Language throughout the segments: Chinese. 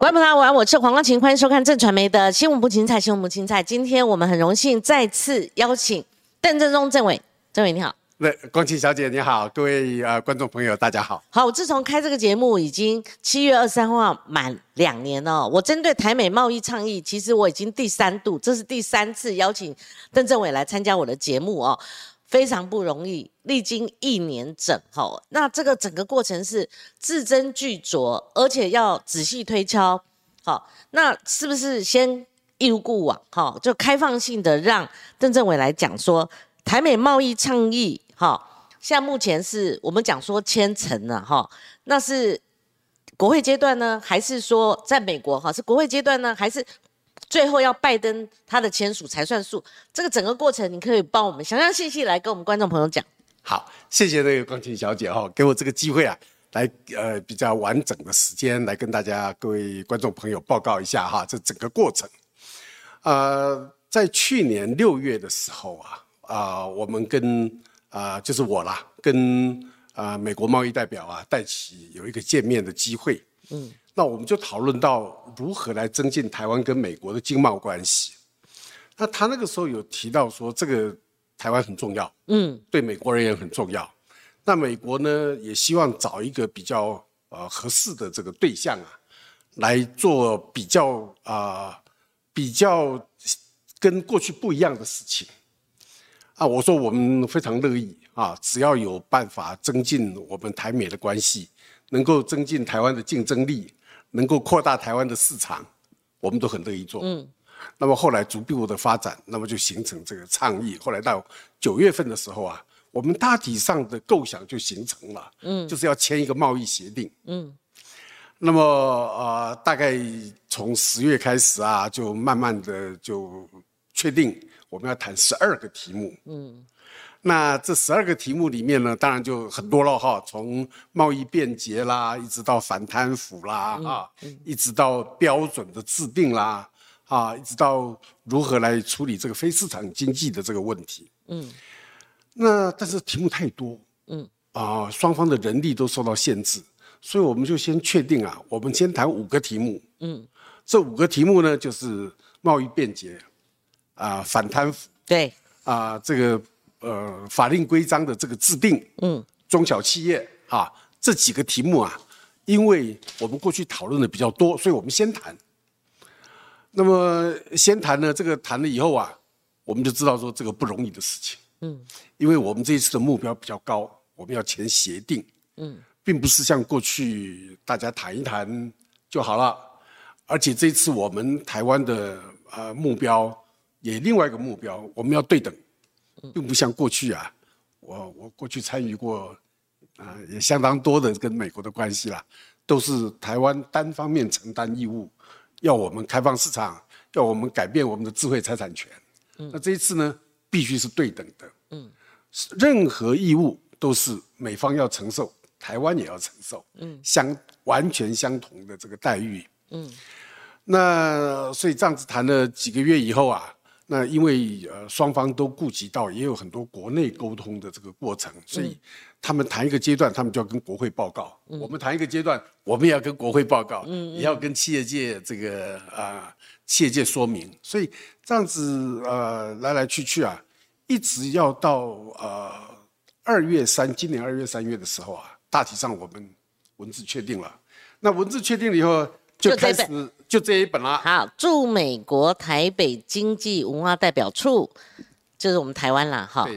观众朋友晚，我是黄光琴，欢迎收看正传媒的新闻不精彩，新闻不精彩。今天我们很荣幸再次邀请邓正中政委，政委你好。那光琴小姐你好，各位呃观众朋友大家好。好，我自从开这个节目已经七月二十三号满两年了。我针对台美贸易倡议，其实我已经第三度，这是第三次邀请邓政委来参加我的节目哦。非常不容易，历经一年整，哈，那这个整个过程是字斟句酌，而且要仔细推敲，好，那是不是先一如故往，哈，就开放性的让邓政委来讲说台美贸易倡议，哈，现在目前是我们讲说签成了，哈，那是国会阶段呢，还是说在美国，哈，是国会阶段呢，还是？最后要拜登他的签署才算数，这个整个过程你可以帮我们详详细细来跟我们观众朋友讲。好，谢谢那个光晴小姐哈，给我这个机会啊，来呃比较完整的时间来跟大家各位观众朋友报告一下哈，这整个过程。呃，在去年六月的时候啊，啊我们跟啊就是我啦，跟啊美国贸易代表啊戴奇有一个见面的机会。嗯。那我们就讨论到如何来增进台湾跟美国的经贸关系。那他那个时候有提到说，这个台湾很重要，嗯，对美国人也很重要。那美国呢，也希望找一个比较呃合适的这个对象啊，来做比较啊比较跟过去不一样的事情。啊，我说我们非常乐意啊，只要有办法增进我们台美的关系，能够增进台湾的竞争力。能够扩大台湾的市场，我们都很乐意做。嗯，那么后来逐步的发展，那么就形成这个倡议。后来到九月份的时候啊，我们大体上的构想就形成了。嗯，就是要签一个贸易协定。嗯，那么呃，大概从十月开始啊，就慢慢的就确定我们要谈十二个题目。嗯。那这十二个题目里面呢，当然就很多了哈，从贸易便捷啦，一直到反贪腐啦，啊，一直到标准的制定啦，啊，一直到如何来处理这个非市场经济的这个问题。嗯，那但是题目太多，嗯，啊，双方的人力都受到限制，所以我们就先确定啊，我们先谈五个题目。嗯，这五个题目呢，就是贸易便捷，啊，反贪腐，对，啊，这个。呃，法令规章的这个制定，嗯，中小企业啊，这几个题目啊，因为我们过去讨论的比较多，所以我们先谈。那么先谈呢，这个谈了以后啊，我们就知道说这个不容易的事情，嗯，因为我们这一次的目标比较高，我们要签协定，嗯，并不是像过去大家谈一谈就好了，而且这次我们台湾的呃目标也另外一个目标，我们要对等。并不像过去啊，我我过去参与过，啊，也相当多的跟美国的关系啦，都是台湾单方面承担义务，要我们开放市场，要我们改变我们的智慧财产权。那这一次呢，必须是对等的。嗯，任何义务都是美方要承受，台湾也要承受。嗯，相完全相同的这个待遇。嗯，那所以这样子谈了几个月以后啊。那因为呃双方都顾及到，也有很多国内沟通的这个过程，所以他们谈一个阶段，他们就要跟国会报告；我们谈一个阶段，我们也要跟国会报告，也要跟企业界这个啊企业界说明。所以这样子呃来来去去啊，一直要到呃二月三，今年二月三月的时候啊，大体上我们文字确定了。那文字确定了以后。就开始就这一本啦。好，驻美国台北经济文化代表处，就是我们台湾啦，哈。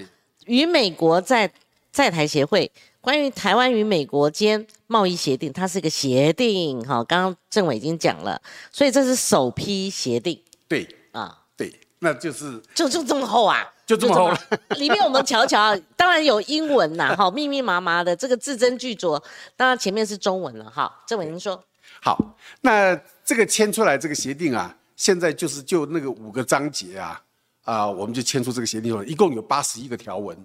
与美国在在台协会关于台湾与美国间贸易协定，它是一个协定，哈。刚刚政委已经讲了，所以这是首批协定。对啊，对，那就是就就这么厚啊，就这么厚。里面我们瞧瞧，当然有英文呐，哈，密密麻麻的，这个字斟句酌。当然前面是中文了，哈。政委您说。好，那这个签出来这个协定啊，现在就是就那个五个章节啊，啊，我们就签出这个协定了，一共有八十一个条文，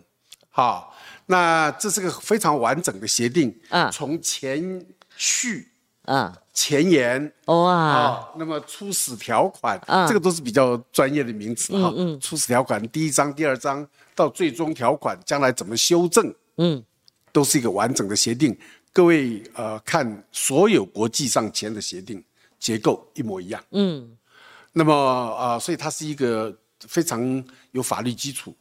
好，那这是个非常完整的协定，啊，从前序，啊，前言，哇，那么初始条款，啊，这个都是比较专业的名词哈，嗯，初始条款第一章、第二章到最终条款将来怎么修正，嗯，都是一个完整的协定。各位，呃，看所有国际上签的协定，结构一模一样。嗯，那么啊、所以它是一个非常有法律基础，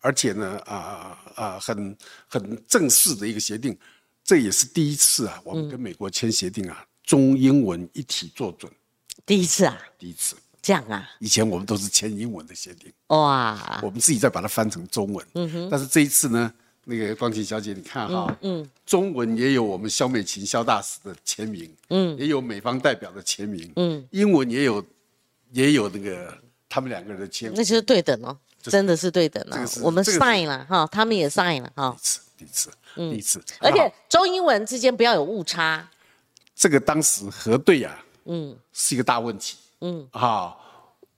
而且呢，啊、啊、很很正式的一个协定。这也是第一次啊，我们跟美国签协定啊，中英文一体做准，第一次啊，第一次。这样啊，以前我们都是签英文的协定，哇，我们自己再把它翻成中文。嗯哼。但是这一次呢，那个光晴小姐，你看哈，嗯，中文也有我们肖美琴肖大使的签名，嗯，也有美方代表的签名，嗯，英文也有，也有那个他们两个人的签名。那就是对等哦，真的是对等哦这个是。我们 sign 了哈，他们也 sign 了哈，第一次，第一次，第一次。嗯而且中英文之间不要有误差。这个当时核对呀，嗯，是一个大问题，嗯，好，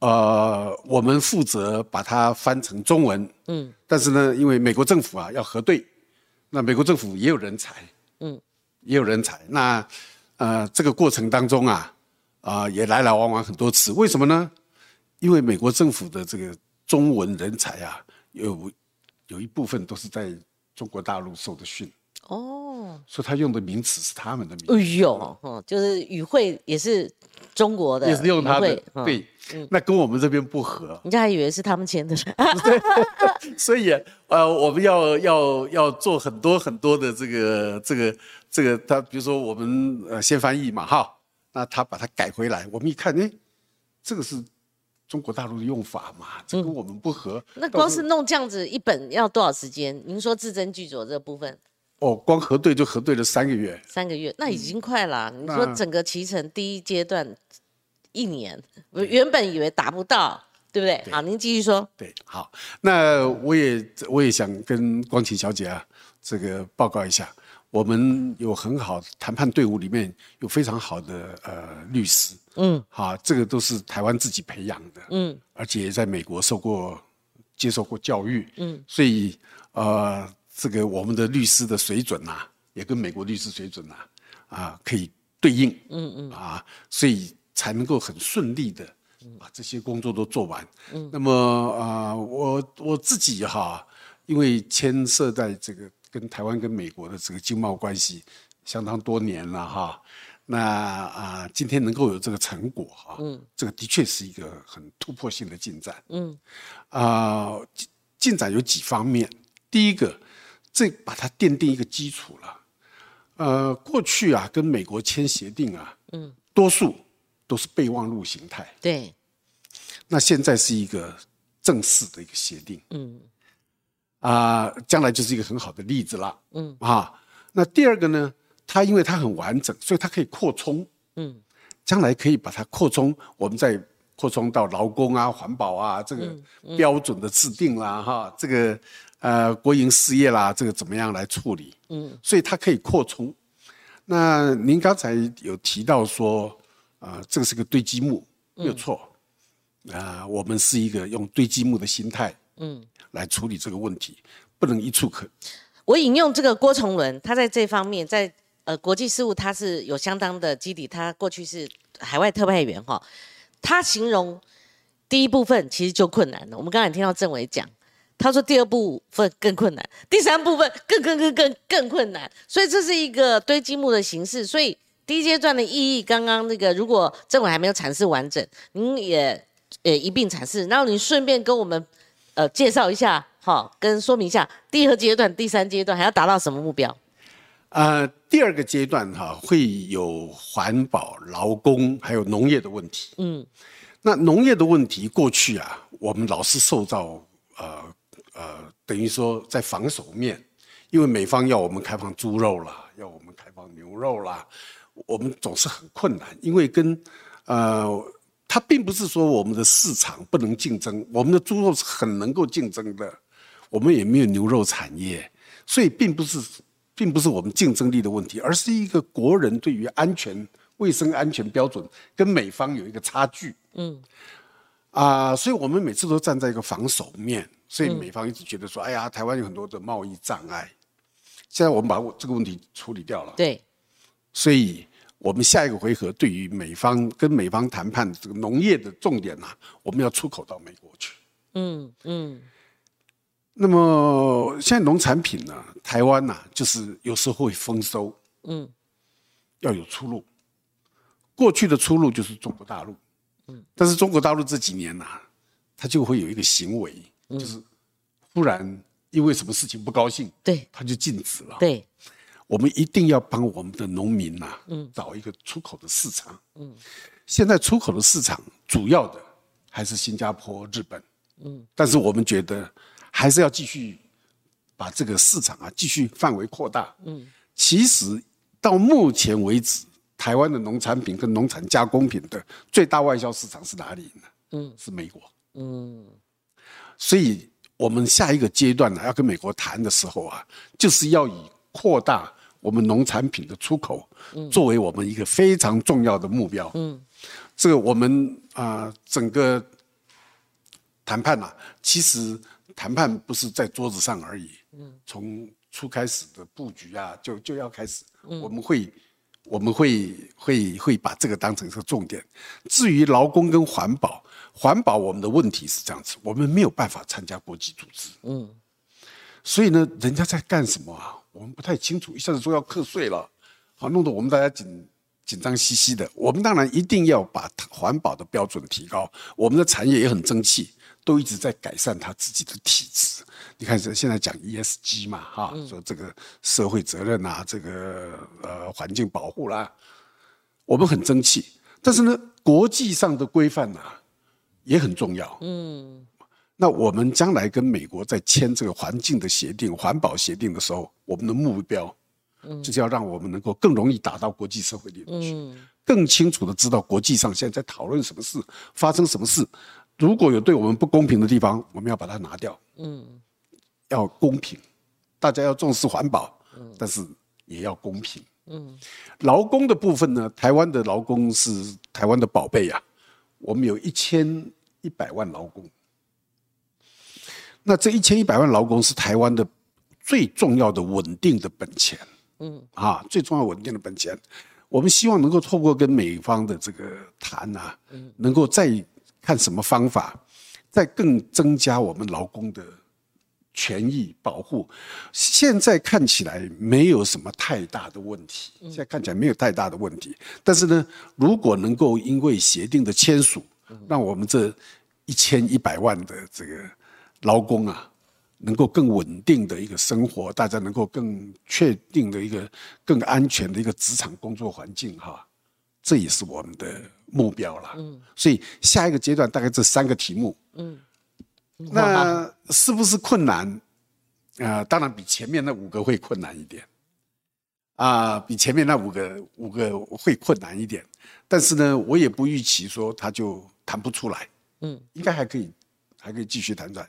呃，我们负责把它翻成中文，嗯，但是呢，因为美国政府啊要核对，那美国政府也有人才，嗯，也有人才，那呃这个过程当中啊，啊、也来来往往很多次，为什么呢？因为美国政府的这个中文人才啊，有有一部分都是在中国大陆受的训，哦，所以他用的名词是他们的名词。哎呦，哦，就是语汇也是中国的，也是用他的对，那跟我们这边不合，人家还以为是他们签的，所以呃，我们要要要做很多很多的这个这个这个，他比如说我们呃先翻译嘛哈，那他把它改回来，我们一看，哎，这个是中国大陆的用法嘛，这跟我们不合。那光是弄这样子一本要多少时间？您说字斟句酌这部分哦，光核对就核对了三个月，三个月，那已经快了啊、你说整个脐橙第一阶段一年，我原本以为达不到，对不对？好，您继续说。对，好，那我也我也想跟光启小姐啊，这个报告一下，我们有很好谈判队伍里面有非常好的呃律师，嗯，好，这个都是台湾自己培养的，嗯，而且也在美国受过接受过教育，嗯，所以呃，这个我们的律师的水准呐、也跟美国律师水准呐、啊，可以对应，嗯嗯，啊，所以才能够很顺利的把这些工作都做完。嗯，那么啊、呃我我自己哈，因为牵涉在这个跟台湾跟美国的这个经贸关系相当多年了哈。那啊、今天能够有这个成果哈，嗯，这个的确是一个很突破性的进展，嗯，啊、进进展有几方面，第一个，这把它奠定一个基础了，呃，过去啊跟美国签协定啊，嗯，多数都是备忘录形态，对，那现在是一个正式的一个协定，嗯，啊、将来就是一个很好的例子了，嗯。啊，那第二个呢，它因为它很完整，所以它可以扩充，嗯，将来可以把它扩充，我们再扩充到劳工啊、环保啊这个标准的制定啦，哈，这个呃国营事业啦，这个怎么样来处理，嗯，所以它可以扩充。那您刚才有提到说，啊、这个是个堆积木，没有错。啊、我们是一个用堆积木的心态，嗯，来处理这个问题，不能一触可。我引用这个郭崇伦，他在这方面，在呃国际事务他是有相当的基底，他过去是海外特派员哈、他形容第一部分其实就困难了，我们刚才听到政委讲。他说第二部分更困难，第三部分更更更更更困难，所以这是一个堆积木的形式。所以第一阶段的意义，刚刚那个如果政委还没有阐释完整，您也呃一并阐释，然后您顺便跟我们呃介绍一下，好、跟说明一下第二阶段、第三阶段还要达到什么目标？呃，第二个阶段哈、会有环保、劳工还有农业的问题。嗯，那农业的问题过去啊，我们老是受到呃呃，等于说在防守面，因为美方要我们开放猪肉啦，要我们开放牛肉啦，我们总是很困难，因为跟呃。它并不是说我们的市场不能竞争，我们的猪肉是很能够竞争的，我们也没有牛肉产业，所以并不是并不是我们竞争力的问题，而是一个国人对于安全、卫生安全标准跟美方有一个差距。嗯，啊、所以我们每次都站在一个防守面，所以美方一直觉得说，哎呀，台湾有很多的贸易障碍。现在我们把我这个问题处理掉了，对，所以我们下一个回合对于美方跟美方谈判这个农业的重点呢、我们要出口到美国去。嗯嗯，那么现在农产品呢，台湾呢、就是有时候会丰收，嗯，要有出路。过去的出路就是中国大陆，嗯，但是中国大陆这几年呢、它就会有一个行为，就是忽然因为什么事情不高兴，对他就禁止了。对，我们一定要帮我们的农民呐、嗯找一个出口的市场。嗯，现在出口的市场主要的还是新加坡、日本。嗯，但是我们觉得还是要继续把这个市场啊继续范围扩大。嗯，其实到目前为止，台湾的农产品跟农产加工品的最大外销市场是哪里呢？嗯，是美国。嗯，所以我们下一个阶段呢，要跟美国谈的时候啊，就是要以扩大我们农产品的出口作为我们一个非常重要的目标。嗯，这个我们啊、整个谈判呐、其实谈判不是在桌子上而已。嗯，从初开始的布局啊，就就要开始，我们会。我们会会会把这个当成一个重点。至于劳工跟环保，环保我们的问题是这样子，我们没有办法参加国际组织，嗯，所以呢，人家在干什么啊？我们不太清楚。一下子说要课税了，好，弄得我们大家紧紧张兮兮的。我们当然一定要把环保的标准提高，我们的产业也很争气，都一直在改善它自己的体质。你看，这现在讲 ESG 嘛，哈，说这个社会责任啊，这个呃环境保护啦，我们很争气。但是呢，国际上的规范呐、也很重要。嗯，那我们将来跟美国在签这个环境的协定、环保协定的时候，我们的目标，就是要让我们能够更容易达到国际社会里面去，更清楚的知道国际上现在在讨论什么事，发生什么事。如果有对我们不公平的地方，我们要把它拿掉。嗯，要公平，大家要重视环保，但是也要公平。嗯，劳工的部分呢，台湾的劳工是台湾的宝贝啊，我们有一千一百万劳工。那这一千一百万劳工是台湾的最重要的稳定的本钱。嗯，啊，最重要稳定的本钱。我们希望能够透过跟美方的这个谈啊，能够再看什么方法，再更增加我们劳工的权益保护。现在看起来没有什么太大的问题，现在看起来没有太大的问题。但是呢，如果能够因为协定的签署，让我们这一千一百万的这个劳工啊，能够更稳定的一个生活，大家能够更确定的一个更安全的一个职场工作环境哈，这也是我们的目标了。嗯，所以下一个阶段大概这三个题目，嗯，那是不是困难？啊、当然比前面那五个会困难一点，啊，比前面那五个五个会困难一点，但是呢，我也不预期说他就谈不出来，嗯，应该还可以，还可以继续谈出来。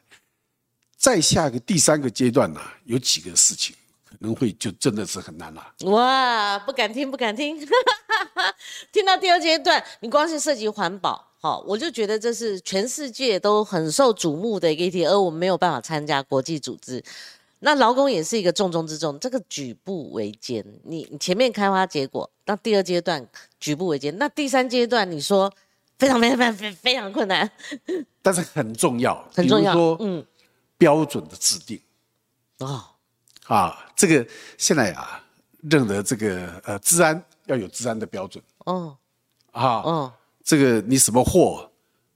再下个第三个阶段呢、有几个事情可能会就真的是很难了。哇，不敢听，不敢听。听到第二阶段，你光是涉及环保，好，我就觉得这是全世界都很受瞩目的一个议题，而我们没有办法参加国际组织。那劳工也是一个重中之重，这个举步维艰。你你前面开花结果，那第二阶段举步维艰，那第三阶段你说非常非常非常非非常困难，但是很重要，很重要说嗯，标准的制定哦，啊，这个现在啊，认得这个呃，治安要有治安的标准哦，啊，哦，这个你什么货、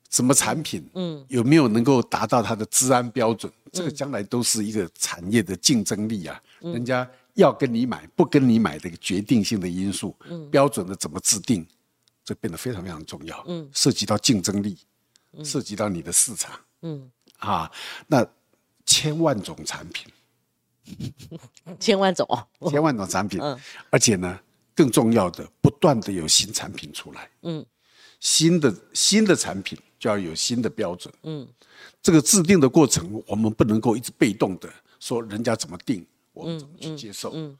什么产品，嗯，有没有能够达到它的治安标准？这个将来都是一个产业的竞争力啊，人家要跟你买，不跟你买的一个决定性的因素。嗯，标准的怎么制定，这变得非常非常重要。嗯，涉及到竞争力，涉及到你的市场。嗯，啊，那千万种产品，千万种。哦，千万种产品，嗯。而且呢，更重要的，不断的有新产品出来，嗯，新的新的产品就要有新的标准，嗯，这个制定的过程，我们不能够一直被动的说人家怎么定，我们怎么去接受，嗯，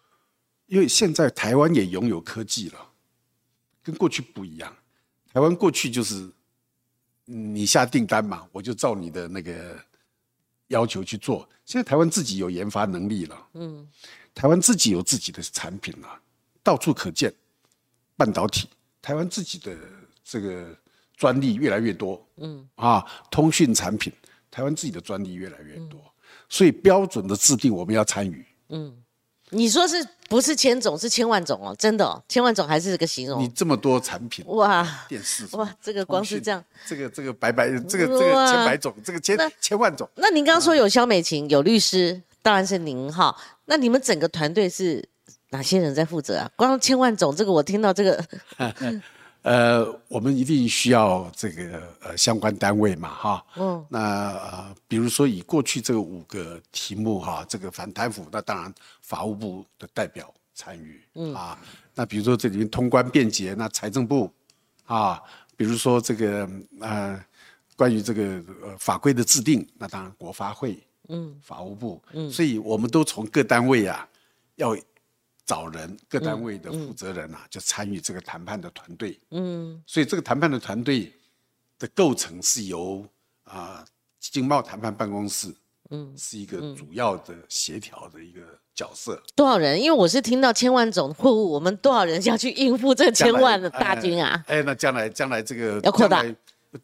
因为现在台湾也拥有科技了，跟过去不一样，台湾过去就是嗯你下订单嘛，我就照你的那个要求去做。现在台湾自己有研发能力了，嗯，台湾自己有自己的产品了，到处可见。半导体，台湾自己的这个专利越来越多，嗯啊，通讯产品，台湾自己的专利越来越多，所以标准的制定我们要参与，嗯，你说是不是千种是千万种哦？真的哦，千万种还是个形容你容？这么多产品，哇电视哇，这个光是这样。这个这个百百这个这个千百种，这个千那千万种，那您刚刚说有肖美琴，有律师，当然是您哈。那你们整个团队是哪些人在负责啊？光千万种这个，我听到这个，呃，我们一定需要这个呃相关单位嘛，哈，嗯。那呃，比如说以过去这个五个题目哈，这个反贪腐，那当然法务部的代表参与，嗯。啊，那比如说这里面通关便捷，那财政部啊，比如说这个呃关于这个呃法规的制定，那当然国发会，嗯，法务部，嗯，所以我们都从各单位啊要找人，各单位的负责人啊，就参与这个谈判的团队。嗯，所以这个谈判的团队的构成是由啊、经贸谈判办公室，嗯，是一个主要的协调的一个角色。多少人？因为我是听到千万种货物，我们多少人要去应付这千万的大军啊？哎，哎那将来将来这个要扩大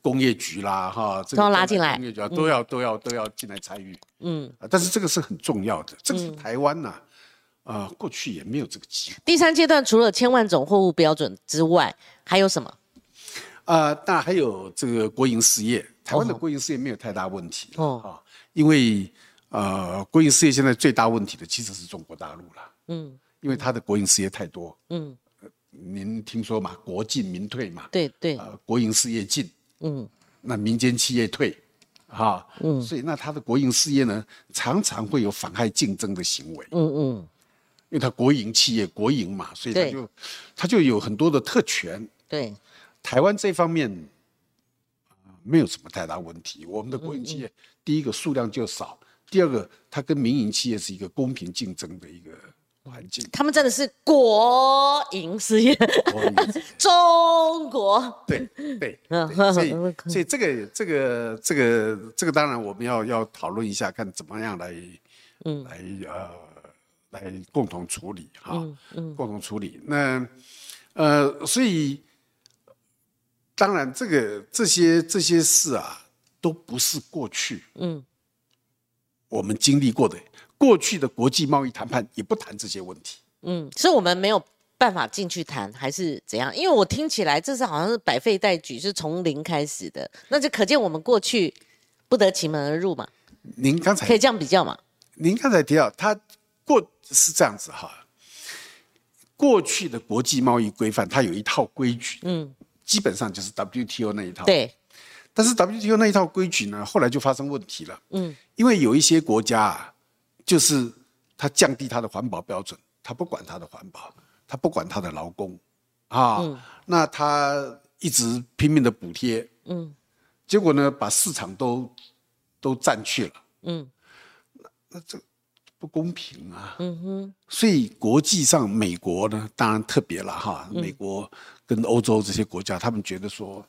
工业局啦，哈，这个都要拉进来工业局啊都要都要都要进来参与。嗯，啊，但是这个是很重要的，这个是台湾呐、啊，过去也没有这个机会。第三阶段除了千万种货物标准之外，还有什么？啊，那还有这个国营事业，台湾的哦。国营事业没有太大问题哦。啊，因为呃，国营事业现在最大问题的其实是中国大陆了，嗯因为它的国营事业太多，嗯，您听说嘛，国进民退嘛，对对，呃，国营事业进，嗯。那民间企业退，啊，嗯，所以那它的国营事业呢，常常会有妨害竞争的行为，嗯嗯，因为它国营企业国营嘛，所以它就它就有很多的特权，对，台湾这方面、呃没有什么太大问题。我们的国营企业，第一个数量就少，第二个它跟民营企业是一个公平竞争的一个环境。他们真的是国营事业，中国。对 对，所以 所以这个这个这个这个当然我们要要讨论一下，看怎么样来嗯。来呃来共同处理哈，嗯共同处理。那呃，所以当然这个这些这些事啊，都不是过去嗯我们经历过的。过去的国际贸易谈判也不谈这些问题。嗯，是我们没有办法进去谈，还是怎样？因为我听起来这是好像是百废待举，是从零开始的，那就可见我们过去不得其门而入嘛，您刚才可以这样比较嘛？您刚才提到，它过是这样子哈，过去的国际贸易规范它有一套规矩，嗯，基本上就是 WTO 那一套。。对，但是 WTO 那一套规矩呢，后来就发生问题了，嗯。因为有一些国家啊，就是它降低它的环保标准，它不管它的环保，它不管它的劳工，啊，那它一直拼命的补贴，嗯。结果呢，把市场都都占去了。嗯不公平啊！嗯哼，所以国际上，美国呢，当然特别了哈。美国跟欧洲这些国家，他们觉得说，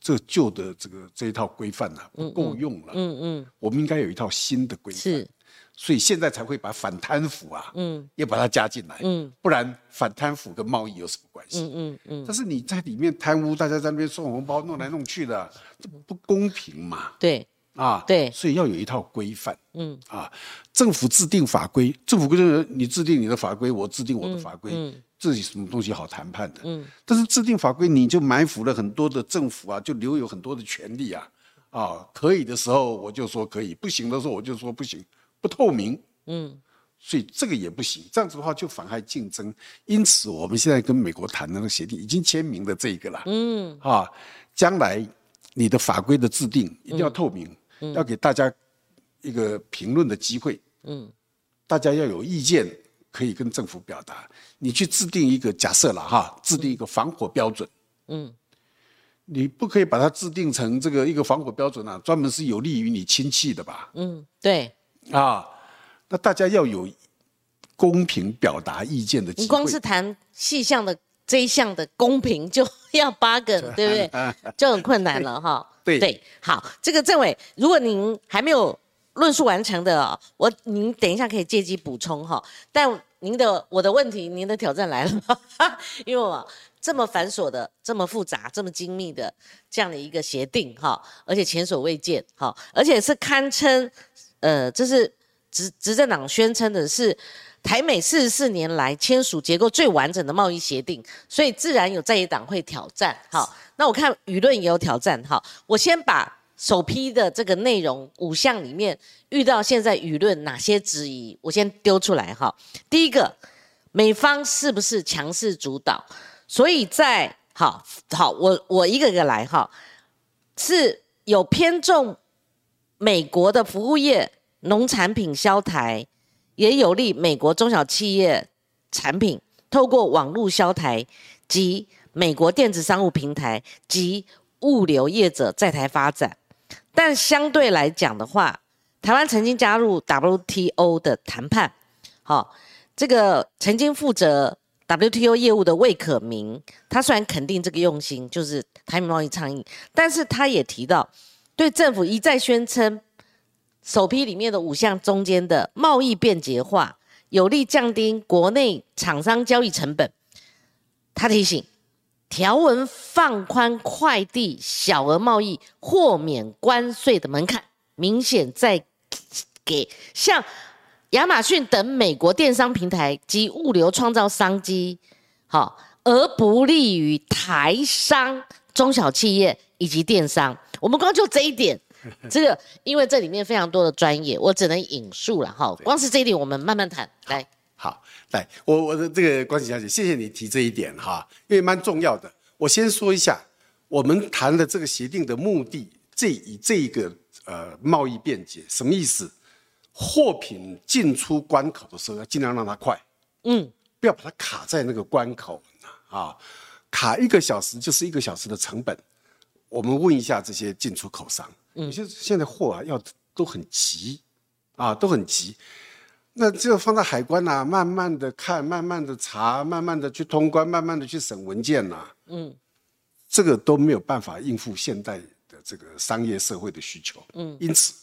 这旧的这个这一套规范呢、不够用了，嗯嗯，我们应该有一套新的规范。是，所以现在才会把反贪腐啊，嗯也把它加进来，嗯不然反贪腐跟贸易有什么关系？嗯嗯嗯，但是你在里面贪污，大家在那边送红包，弄来弄去的，这不公平嘛？对，啊，对。所以要有一套规范。嗯。啊，政府制定法规，政府规定你制定你的法规，我制定我的法规，嗯这有什么东西好谈判的？嗯，但是制定法规，你就埋伏了很多的政府啊，就留有很多的权利啊，啊，可以的时候我就说可以，不行的时候我就说不行，不透明，嗯。所以这个也不行，这样子的话就妨害竞争。因此，我们现在跟美国谈的那个协定已经签名的这一个了，嗯。啊，将来你的法规的制定一定要透明，要给大家一个评论的机会，嗯大家要有意见可以跟政府表达。你去制定一个假设了哈，制定一个防火标准，嗯你不可以把它制定成这个一个防火标准啊，专门是有利于你亲戚的吧？嗯，对，啊，那大家要有公平表达意见的机会。你光是谈细项的这一项的公平就要八个，对不对？就很困难了哈。对对，好，这个政委，如果您还没有论述完成的哦，我您等一下可以借机补充哈。但您的我的问题，您的挑战来了，因为我这么繁琐的、这么复杂、这么精密的这样的一个协定哈，而且前所未见哈，而且是堪称呃，这是执执政党宣称的是台美四十四年来签署结构最完整的贸易协定，所以自然有在野党会挑战。好，那我看舆论也有挑战。好，我先把首批的这个内容五项里面遇到现在舆论哪些质疑，我先丢出来哈。第一个，美方是不是强势主导？所以在好好，我我一个一个来哈，是有偏重美国的服务业、农产品销台。也有利美国中小企业产品透过网络销台及美国电子商务平台及物流业者在台发展，但相对来讲的话，台湾曾经加入 WTO 的谈判，好，这个曾经负责 WTO 业务的魏可明，他虽然肯定这个用心，就是台美贸易倡议，但是他也提到，对政府一再宣称。首批里面的五项中间的贸易便捷化，有利降低国内厂商交易成本。他提醒，条文放宽快递小额贸易豁免关税的门槛，明显在给像亚马逊等美国电商平台及物流创造商机，好，而不利于台商、中小企业以及电商。我们光就这一点。这个，因为这里面非常多的专业，我只能引述了哈。光是这一点，我们慢慢谈。来，好，来，我我的这个关琪小姐，谢谢你提这一点哈，因为蛮重要的。我先说一下，我们谈的这个协定的目的，这以这一个呃贸易便捷什么意思？货品进出关口的时候，要尽量让它快，嗯，不要把它卡在那个关口啊，卡一个小时就是一个小时的成本。我们问一下这些进出口商。有些现在货啊要都很急，啊都很急，那就放在海关呐，慢慢的看，慢慢的查，慢慢的去通关，慢慢的去审文件呐，嗯，这个都没有办法应付现代的这个商业社会的需求，嗯，因此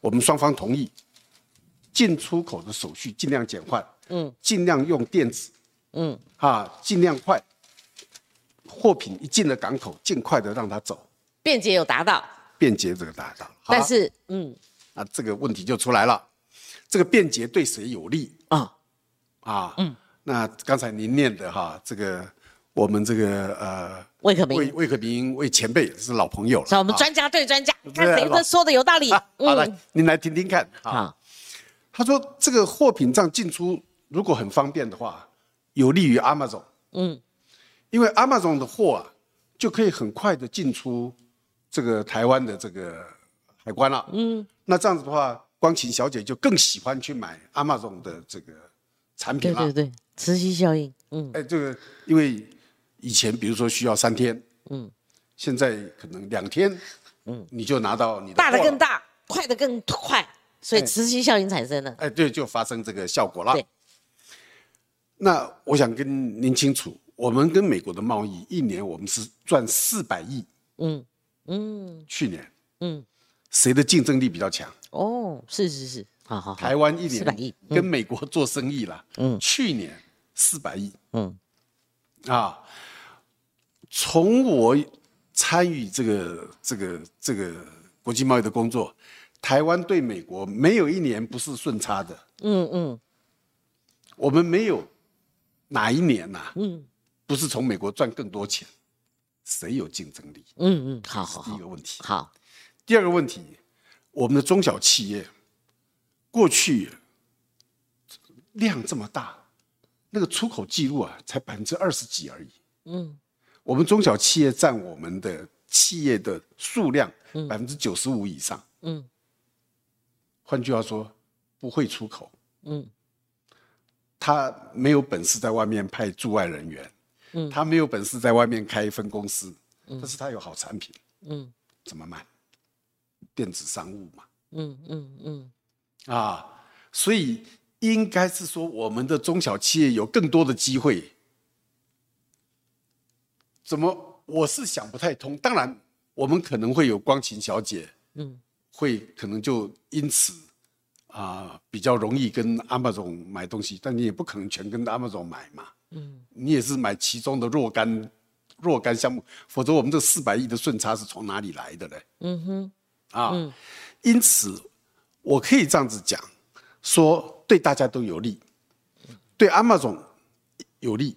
我们双方同意进出口的手续尽量简化，嗯，尽量用电子，嗯，啊，尽量快，货品一进了港口，尽快的让它走，便捷有达到。便捷这个大道，但是嗯，那这个问题就出来了，这个便捷对谁有利？啊？啊，嗯，那刚才您念的哈，这个我们这个呃，魏可明，魏魏可明魏前辈是老朋友了，我们专家对专家，看谁的说的有道理。好了，您来听听看啊。他说这个货品这样进出如果很方便的话，有利于阿玛总，嗯，因为阿玛总的货啊就可以很快的进出。这个台湾的这个海关了，嗯，那这样子的话，光晴小姐就更喜欢去买阿玛总的这个产品了，对对对，磁吸效应，嗯，哎，这个因为以前比如说需要三天，嗯，现在可能两天，嗯，你就拿到你的大的更大，快的更快，所以磁吸效应产生了，哎，对，就发生这个效果了。对，那我想跟您清楚，我们跟美国的贸易一年我们是赚四百亿，嗯。嗯，去年，嗯，谁的竞争力比较强？哦，是是是，好好，台湾一年四百亿，跟美国做生意了，嗯，去年四百亿，嗯，啊，从我参与这个这个这个国际贸易的工作，台湾对美国没有一年不是顺差的，嗯嗯，我们没有哪一年呐，嗯，不是从美国赚更多钱。谁有竞争力？嗯嗯，好好，第一个问题。好，第二个问题，我们的中小企业过去量这么大，那个出口记录啊，才百分之二十几而已。嗯，我们中小企业占我们的企业的数量百分之九十五以上。嗯，换句话说，不会出口。嗯，他没有本事在外面派驻外人员。嗯，他没有本事在外面开分公司，但是他有好产品，嗯，怎么卖？电子商务嘛，嗯嗯嗯，啊，所以应该是说我们的中小企业有更多的机会，怎么？我是想不太通。当然，我们可能会有光琴小姐，嗯，会可能就因此啊比较容易跟阿 o 总买东西，但你也不可能全跟阿玛总买嘛。嗯，你也是买其中的若干若干项目，否则我们这四百亿的顺差是从哪里来的呢？嗯哼，啊，因此我可以这样子讲，说对大家都有利。对阿玛总有利，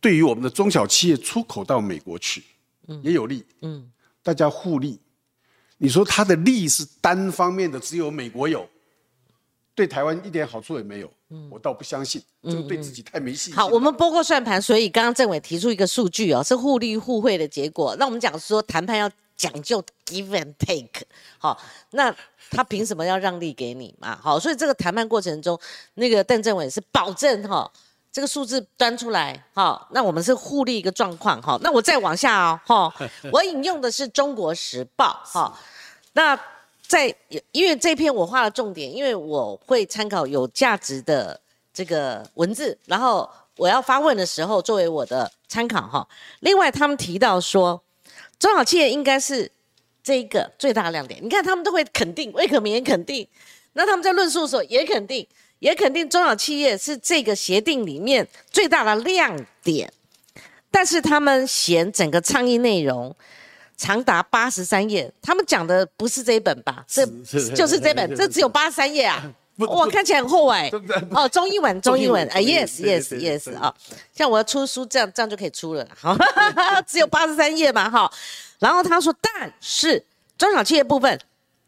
对于我们的中小企业出口到美国去，也有利。嗯，大家互利。你说它的利是单方面的，只有美国有，对台湾一点好处也没有。我倒不相信，这个对自己太没信心。好，我们拨过算盘，所以刚刚政委提出一个数据哦，是互利互惠的结果。那我们讲说谈判要讲究 give and take，好，那他凭什么要让利给你嘛？好，所以这个谈判过程中，那个邓政委是保证哈，这个数字端出来，好，那我们是互利一个状况，哈，那我再往下哦，哈，我引用的是《中国时报》，哈，那。在，因为这篇我画了重点，因为我会参考有价值的这个文字，然后我要发问的时候作为我的参考哈。另外，他们提到说，中小企业应该是这一个最大的亮点。你看，他们都会肯定，魏可明也肯定，那他们在论述的时候也肯定，也肯定中小企业是这个协定里面最大的亮点，但是他们嫌整个倡议内容。长达八十三页，他们讲的不是这一本吧？这就是这本，这只有八十三页啊！哇，看起来很厚哎。哦，中英文，中英文，哎，yes，yes，yes 啊！像我要出书，这样这样就可以出了。好，只有八十三页嘛，哈。然后他说，但是中小企业部分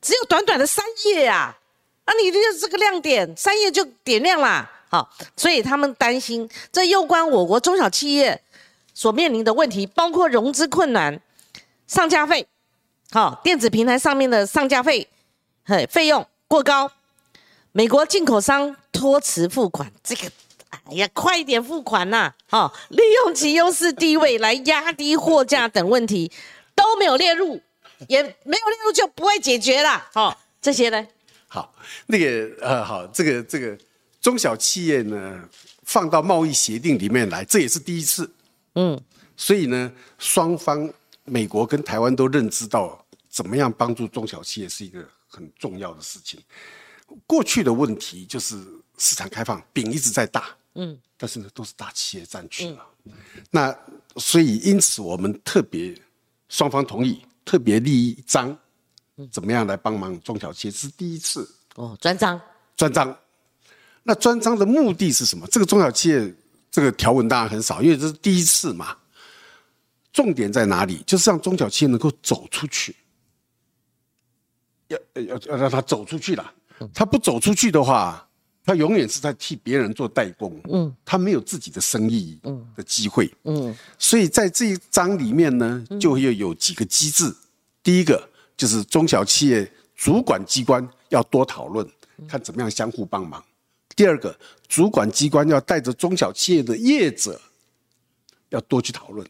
只有短短的三页啊，那你就是这个亮点，三页就点亮啦。好，所以他们担心，这又关我国中小企业所面临的问题，包括融资困难。上架费，好，电子平台上面的上架费，嘿，费用过高，美国进口商拖迟付款，这个，哎呀，快一点付款呐，好，利用其优势地位来压低货价等问题都没有列入，也没有列入就不会解决啦，好，这些呢？好，那个呃，好，这个这个中小企业呢，放到贸易协定里面来，这也是第一次，嗯，所以呢，双方。美国跟台湾都认知到，怎么样帮助中小企业是一个很重要的事情。过去的问题就是市场开放饼一直在大，嗯，但是呢都是大企业占据了。那所以因此我们特别双方同意特别立一章，怎么样来帮忙中小企业是第一次哦，专章专章。那专章的目的是什么？这个中小企业这个条文当然很少，因为这是第一次嘛。重点在哪里？就是让中小企业能够走出去，要要要让他走出去了。他不走出去的话，他永远是在替别人做代工。嗯，他没有自己的生意的机会。嗯，所以在这一章里面呢，就要有几个机制。第一个就是中小企业主管机关要多讨论，看怎么样相互帮忙。第二个，主管机关要带着中小企业的业者，要多去讨论。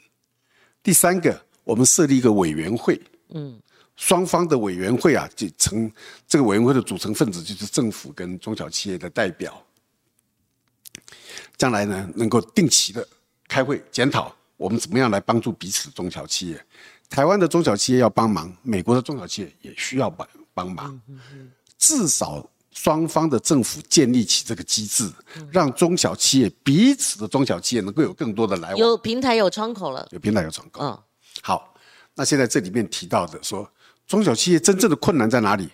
第三个，我们设立一个委员会，嗯，双方的委员会啊，就成这个委员会的组成分子就是政府跟中小企业的代表，将来呢能够定期的开会检讨我们怎么样来帮助彼此中小企业，台湾的中小企业要帮忙，美国的中小企业也需要帮帮忙，至少双方的政府建立起这个机制，让中小企业彼此的中小企业能够有更多的来往，有平台有窗口了，有平台有窗口。嗯，好，那现在这里面提到的说，中小企业真正的困难在哪里？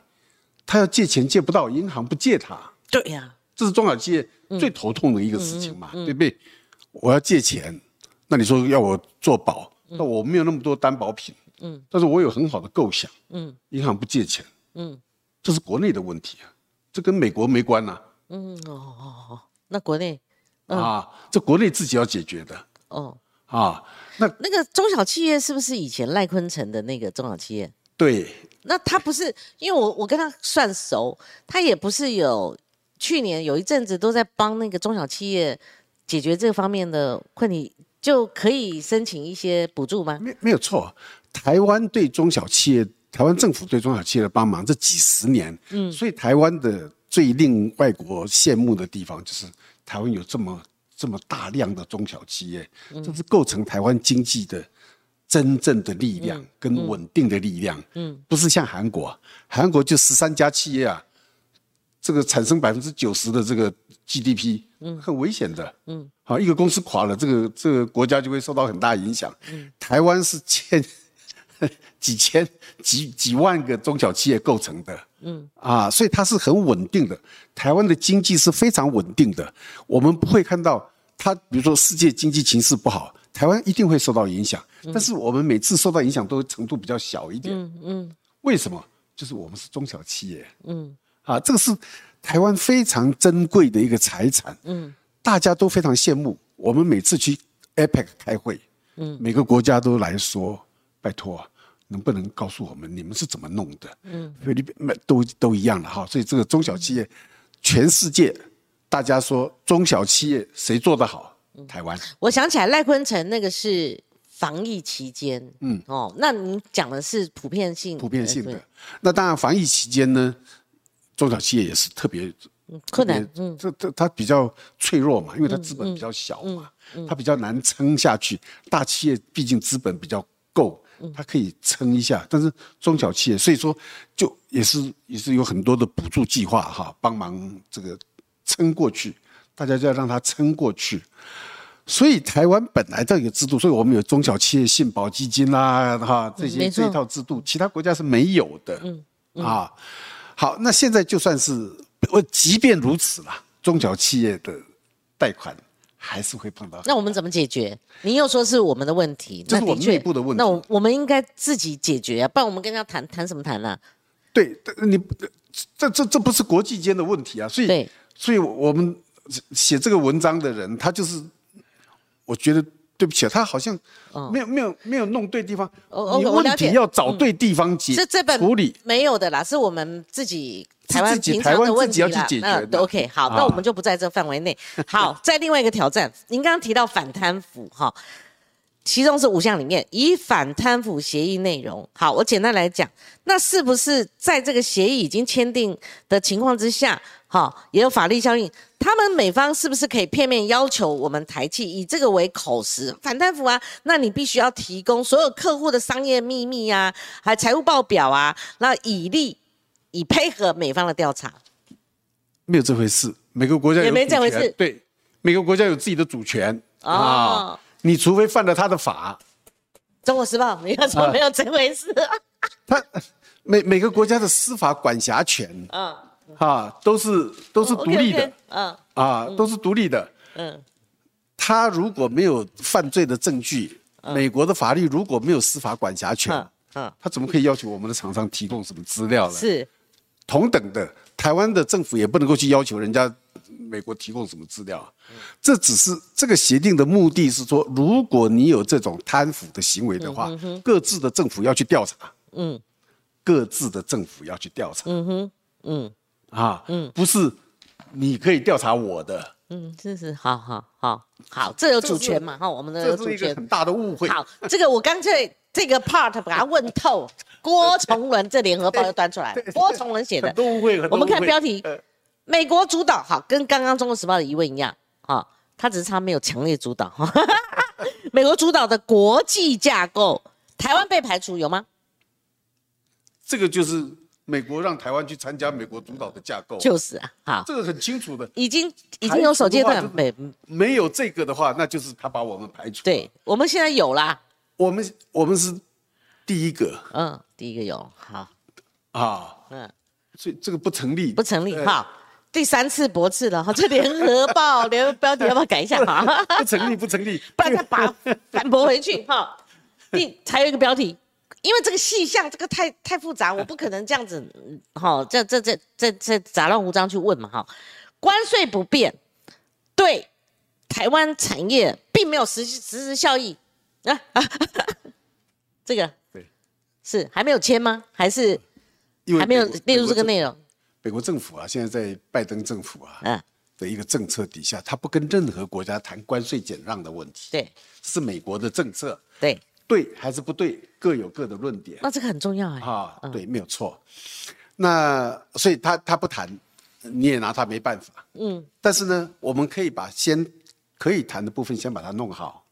他要借钱借不到，银行不借他。对呀，这是中小企业最头痛的一个事情嘛，对不对？我要借钱，那你说要我做保，那我没有那么多担保品，嗯，但是我有很好的构想，嗯，银行不借钱，嗯，这是国内的问题啊。这跟美国没关呐。嗯哦哦哦，那国内啊，这国内自己要解决的。哦啊，那那个中小企业是不是以前赖坤成的那个中小企业？对。那他不是，因为我我跟他算熟，他也不是有去年有一阵子都在帮那个中小企业解决这方面的困题，就可以申请一些补助吗？没没有错，台湾对中小企业。台湾政府对中小企业的帮忙，这几十年，嗯，所以台湾的最令外国羡慕的地方，就是台湾有这么这么大量的中小企业，这是构成台湾经济的真正的力量跟稳定的力量，嗯，不是像韩国，韩国就十三家企业啊，这个产生百分之九十的这个 GDP，嗯，很危险的，嗯，好，一个公司垮了，这个这个国家就会受到很大影响，嗯，台湾是欠。几千、几几万个中小企业构成的，嗯，啊，所以它是很稳定的。台湾的经济是非常稳定的，我们不会看到它，比如说世界经济形势不好，台湾一定会受到影响。但是我们每次受到影响都程度比较小一点，嗯嗯，为什么？就是我们是中小企业，嗯，啊，这个是台湾非常珍贵的一个财产，嗯，大家都非常羡慕。我们每次去 APEC 开会，嗯，每个国家都来说，拜托，能不能告诉我们你们是怎么弄的？嗯，菲律宾都都一样的哈，所以这个中小企业，全世界大家说中小企业谁做得好？台湾。我想起来赖坤成那个是。防疫期间，嗯，哦，那你讲的是普遍性，普遍性的。那当然，防疫期间呢，中小企业也是特别困难，嗯，这这它比较脆弱嘛，因为它资本比较小嘛，它比较难撑下去。大企业毕竟资本比较够，它可以撑一下，但是中小企业，所以说就也是也是有很多的补助计划哈，帮忙这个撑过去，大家就要让它撑过去。所以台湾本来这个制度，所以我们有中小企业信保基金啦，哈，这些这一套制度，其他国家是没有的。嗯，啊，好，那现在就算是我，即便如此啦，中小企业的贷款还是会碰到。那我们怎么解决？您又说是我们的问题，这是我们内部的问题。那我我们应该自己解决啊，不然我们跟人家谈谈什么谈呢？对，你这这这不是国际间的问题啊，所以所以我们写这个文章的人，他就是。我觉得对不起啊，他好像没有没有没有弄对地方。你问题要找对地方解这这本处理，没有的啦，是我们自己台湾平常的问题啦。嗯，OK，好，那我们就不在这范围内。好，在另外一个挑战，您刚刚提到反贪腐哈，其中是五项里面以反贪腐协议内容。好，我简单来讲，那是不是在这个协议已经签订的情况之下？好，也有法律效应。他们美方是不是可以片面要求我们台企以这个为口实反贪腐啊？那你必须要提供所有客户的商业秘密啊，还财务报表啊，那以利以配合美方的调查。没有这回事，每个国家也没这回事。对，每个国家有自己的主权啊。你除非犯了他的法。中国时报，你要说没有这回事。他 每每个国家的司法管辖权。啊。啊，都是都是独立的，嗯，啊，都是独立的，嗯，他如果没有犯罪的证据，美国的法律如果没有司法管辖权，嗯，他怎么可以要求我们的厂商提供什么资料呢？是，同等的，台湾的政府也不能够去要求人家美国提供什么资料，这只是这个协定的目的是说，如果你有这种贪腐的行为的话，各自的政府要去调查，嗯，各自的政府要去调查，嗯哼，嗯。啊，嗯，不是，你可以调查我的，嗯，这是好好好好，这有主权嘛？哈，我们的主权很大的误会。好，这个我干脆这个 part 把它问透。郭崇伦这联合报又端出来，郭崇伦写的，很误会。我们看标题，美国主导，好，跟刚刚中国时报的疑问一样，哈，他只是他没有强烈主导，哈，美国主导的国际架构，台湾被排除有吗？这个就是。美国让台湾去参加美国主导的架构，就是啊，好，这个很清楚的，已经已经有首阶段没没有这个的话，那就是他把我们排除。对，我们现在有啦，我们我们是第一个，嗯，第一个有，好，啊，嗯，所以这个不成立，不成立，好，第三次驳斥了，哈，这联合报联标题要不要改一下？哈？不成立，不成立，不然再把反驳回去哈。第还有一个标题。因为这个细项，这个太太复杂，我不可能这样子，哈，这这这这这杂乱无章去问嘛，哈。关税不变，对台湾产业并没有实实质效益啊。这个对，是还没有签吗？还是还没有列入这个内容？美国政府啊，现在在拜登政府啊的一个政策底下，他不跟任何国家谈关税减让的问题。对，是美国的政策。对。对还是不对，各有各的论点。那这个很重要哎。啊，对，没有错。那所以他他不谈，你也拿他没办法。嗯。但是呢，我们可以把先可以谈的部分先把它弄好，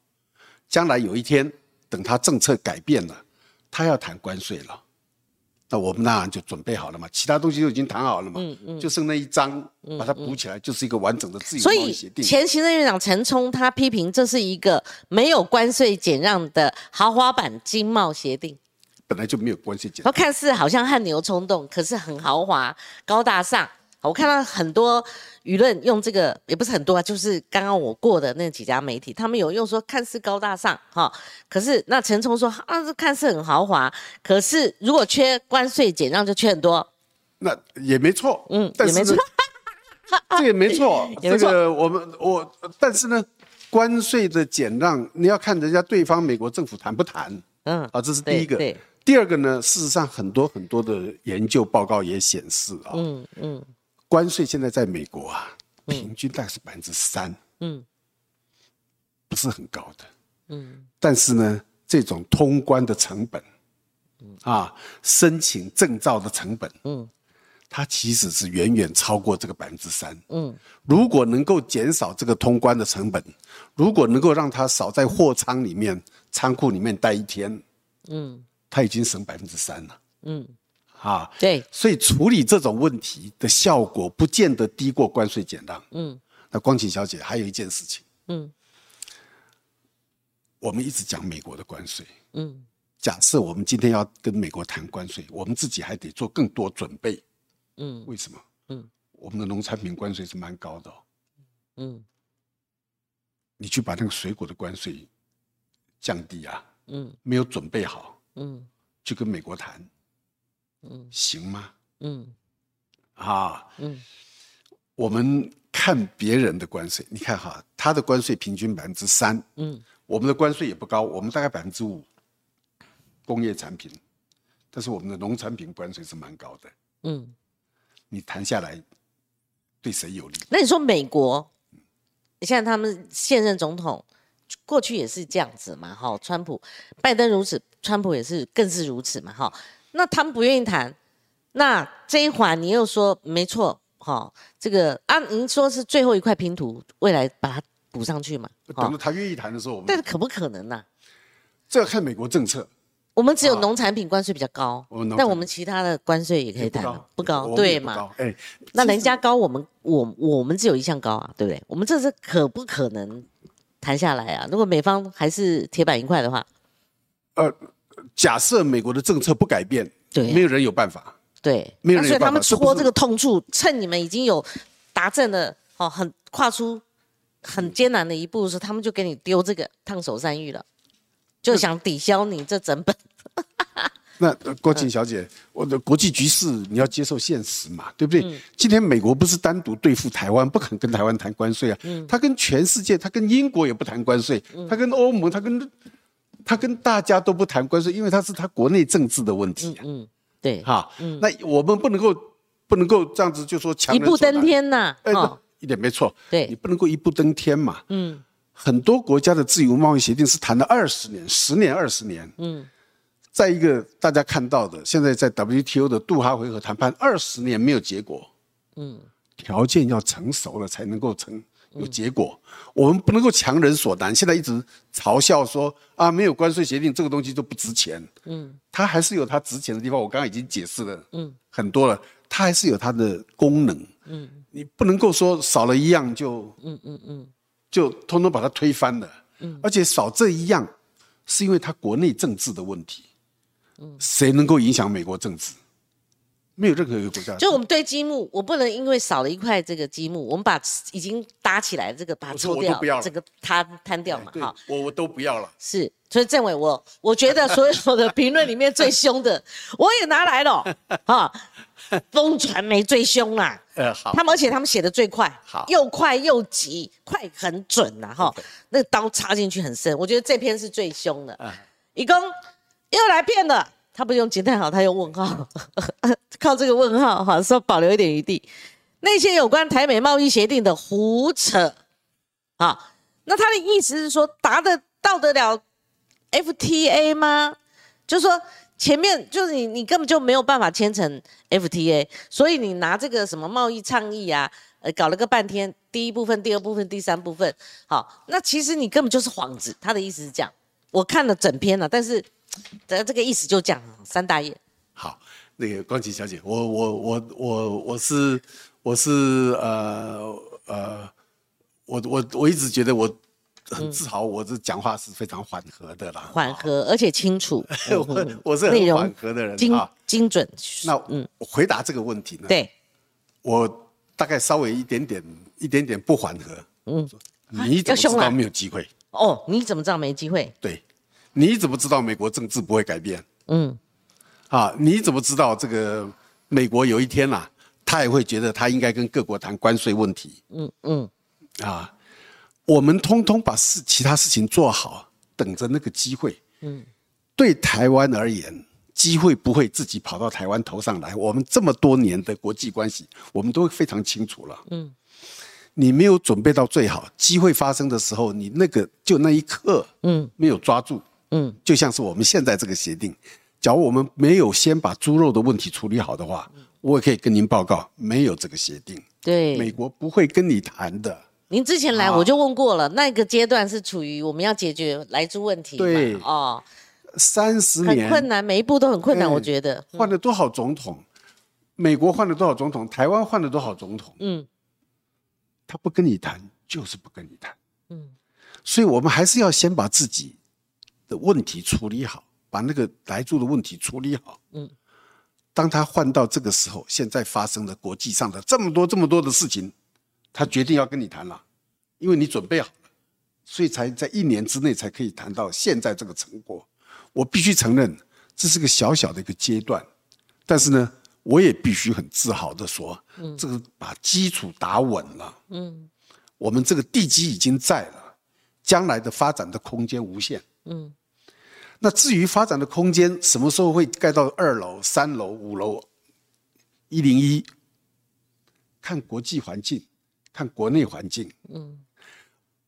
将来有一天等他政策改变了，他要谈关税了。那我们当然就准备好了嘛，其他东西都已经谈好了嘛，嗯嗯，就剩那一张，把它补起来，就是一个完整的自由贸易协定。前行政院长陈冲他批评这是一个没有关税减让的豪华版经贸协定，本来就没有关税减然后看似好像汗牛充栋，可是很豪华、高大上。我看到很多舆论用这个，也不是很多啊，就是刚刚我过的那几家媒体，他们有用说看似高大上哈，可是那陈冲说啊，这看似很豪华，可是如果缺关税减让就缺很多，那也没错，嗯，但是没错，这 也没错这个我们我，但是呢，关税的减让你要看人家对方美国政府谈不谈嗯，啊，这是第一个。对对第二个呢，事实上很多很多的研究报告也显示啊，嗯嗯关税现在在美国啊，平均大概是百分之三，嗯。不是很高的。嗯。但是呢，这种通关的成本，啊，申请证照的成本，嗯。它其实是远远超过这个百分之三。嗯。如果能够减少这个通关的成本，如果能够让它少在货仓里面、仓库里面待一天，嗯。它已经省百分之三了。嗯，啊。对，所以处理这种问题的效果不见得低过关税减让。嗯。那光启小姐还有一件事情，嗯。我们一直讲美国的关税，嗯。假设我们今天要跟美国谈关税，我们自己还得做更多准备。嗯。为什么？嗯，我们的农产品关税是蛮高的、哦，嗯。你去把那个水果的关税降低啊，嗯。没有准备好嗯。去跟美国谈，嗯行吗？嗯啊，嗯我们看别人的关税，你看哈，他的关税平均百分之三，嗯我们的关税也不高，我们大概百分之五，工业产品，但是我们的农产品关税是蛮高的，嗯。你谈下来对谁有利？那你说美国，像他们现任总统，过去也是这样子嘛，哈，川普、拜登如此，川普也是更是如此嘛，哈。那他们不愿意谈，那这一环你又说没错，哈，这个啊，您说是最后一块拼图，未来把它补上去嘛，哈等到，他愿意谈的时候，我们但是可不可能呢、这要看美国政策。我们只有农产品关税比较高但我们其他的关税也可以谈啊，不高，对嘛？也不高？哎，那人家高，我们我我们只有一项高啊，对不对？我们这是可不可能谈下来啊？如果美方还是铁板一块的话，假设美国的政策不改变，对啊没有人有办法。对，没有人所以他们戳这个痛处，趁你们已经有达阵的，哦，很跨出很艰难的一步的时候，他们就给你丢这个烫手山芋了，就想抵消你这整本。那呃郭庆小姐，我的国际局势你要接受现实嘛，对不嗯对？今天美国不是单独对付台湾，不肯跟台湾谈关税啊，嗯他跟全世界，他跟英国也不谈关税，他跟欧盟，他跟他跟大家都不谈关税，因为他是他国内政治的问题啊，嗯，对，哈，那我们不能够不能够这样子就说强一步登，天呐、哎，哦，一点没错，对。你不能够一步登天嘛，嗯。很多国家的自由贸易协定是谈了二十年、十年、二十年。嗯。再一个，大家看到的，现在在 WTO 的杜哈回合谈判二十年没有结果，嗯。条件要成熟了才能够成有结果。我们不能够强人所难。现在一直嘲笑说啊，没有关税协定这个东西就不值钱，嗯它还是有它值钱的地方。我刚刚已经解释了嗯很多了，它还是有它的功能。嗯你不能够说少了一样就嗯嗯嗯就通通把它推翻了。嗯而且少这一样，是因为它国内政治的问题。嗯谁能够影响美国政治？没有任何一个国家。就我们堆积木，我不能因为少了一块这个积木，我们把已经搭起来的这个把它抽掉我都不要，了。这个摊摊掉嘛，对哈。我我都不要了。是，所以政委我我觉得所有的评论里面最凶的，我也拿来了啊，风传媒最凶啦，呃，好。他们而且他们写的最快，好。又快又急，快很准呐哈。那个刀插进去很深，我觉得这篇是最凶的。啊。一共又来骗了，他不用惊叹号，他用问号，靠这个问号哈，说保留一点余地。那些有关台美贸易协定的胡扯啊，那他的意思是说达得到得了 FTA 吗？就是说前面就是你，你根本就没有办法签成 FTA，所以你拿这个什么贸易倡议啊，呃，搞了个半天，第一部分、第二部分、第三部分，好，那其实你根本就是幌子。他的意思是这样，我看了整篇了，但是这这个意思就讲三大业，好，那个光琪小姐，我我我我我是我是呃呃，我我我一直觉得我很自豪，我这讲话是非常缓和的啦，缓和而且清楚，我我是很缓和的人精啊。精准。那嗯回答这个问题呢，对，我大概稍微一点点一点点不缓和，嗯，你怎么知道没有机会？哦，你怎么知道没机会？对，你怎么知道美国政治不会改变？嗯，啊，你怎么知道这个美国有一天啊，他也会觉得他应该跟各国谈关税问题？嗯嗯，啊，我们通通把事其他事情做好，等着那个机会。嗯，对台湾而言，机会不会自己跑到台湾头上来。我们这么多年的国际关系，我们都非常清楚了。嗯，你没有准备到最好，机会发生的时候，你那个就那一刻，嗯，没有抓住，嗯，就像是我们现在这个协定，假如我们没有先把猪肉的问题处理好的话，我也可以跟您报告，没有这个协定，对美。国不会跟你谈的。您之前来我就问过了，那个阶段是处于我们要解决来猪问题嘛，对哦，三十年很困难，每一步都很困难，我觉得。换了多少总统？美国换了多少总统？台湾换了多少总统？嗯他不跟你谈，就是不跟你谈。嗯，所以我们还是要先把自己的问题处理好，把那个来住的问题处理好。嗯，当他换到这个时候，现在发生的国际上的这么多这么多的事情，他决定要跟你谈了，因为你准备好了，所以才在一年之内才可以谈到现在这个成果。我必须承认，这是个小小的一个阶段，但是呢，我也必须很自豪的说，这个把基础打稳了。嗯，我们这个地基已经在了，将来的发展的空间无限。嗯，那至于发展的空间什么时候会盖到二楼、三楼、五楼、一零一，看国际环境，看国内环境。嗯，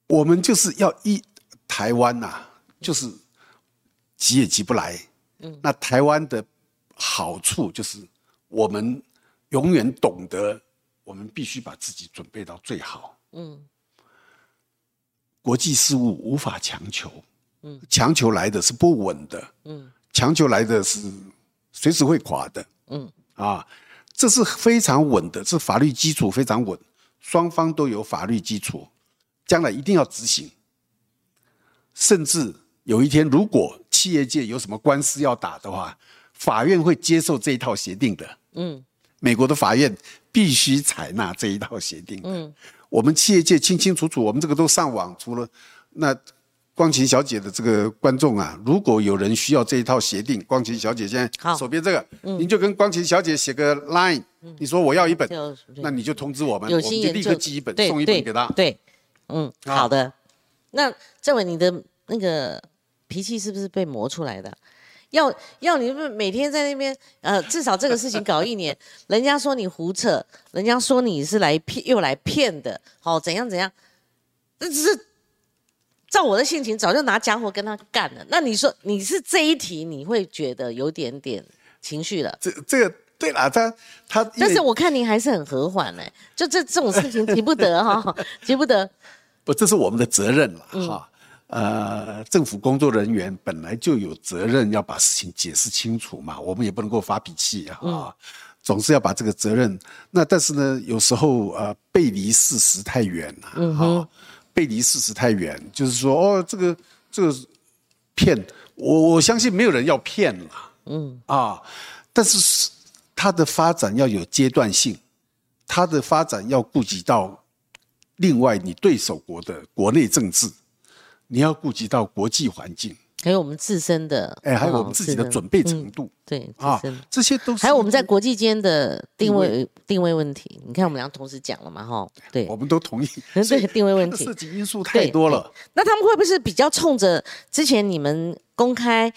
我们就是要一台湾呐、就是急也急不来。嗯，那台湾的好处就是我们永远懂得，我们必须把自己准备到最好。嗯，国际事务无法强求，嗯，强求来的是不稳的，嗯，强求来的是随时会垮的，嗯，啊，这是非常稳的，这法律基础非常稳，双方都有法律基础，将来一定要执行。甚至有一天，如果企业界有什么官司要打的话，法院会接受这一套协定的。嗯，美国的法院必须采纳这一套协定。嗯，我们企业界清清楚楚，我们这个都上网，除了那光琴小姐的这个观众啊，如果有人需要这一套协定，光琴小姐现在好。手边这个，您就跟光琴小姐写个 line，你说我要一本，那你就通知我们，我们就立刻寄一本，送一本给他。对，嗯，啊。好的。那政委，你的那个脾气是不是被磨出来的？要要你们每天在那边，呃，至少这个事情搞一年，人家说你胡扯，人家说你是来骗又来骗的，好、怎样怎样，这只是照我的性情，早就拿家伙跟他干了。那你说你是这一题，你会觉得有点点情绪了。这这个对了，他他但是我看您还是很和缓呢，就这这种事情急不得哈、急不得。不，这是我们的责任了嗯哈。呃，政府工作人员本来就有责任要把事情解释清楚嘛，我们也不能够发脾气啊，嗯总是要把这个责任。那但是呢，有时候呃背离事实太远了，嗯哈、背离事实太远，就是说哦，这个这个骗我，我相信没有人要骗了，嗯啊，但是它的发展要有阶段性，它的发展要顾及到另外你对手国的国内政治，你要顾及到国际环境，还有我们自身的，哎，还有我哦们自己的准备程度、对自啊身，这些都是还有我们在国际间的定位定定位问题。你看，我们俩同时讲了嘛，哈，对我，们都同意，对所以定位问题涉及因素太多了。那他们会不会是比较冲着之前你们公开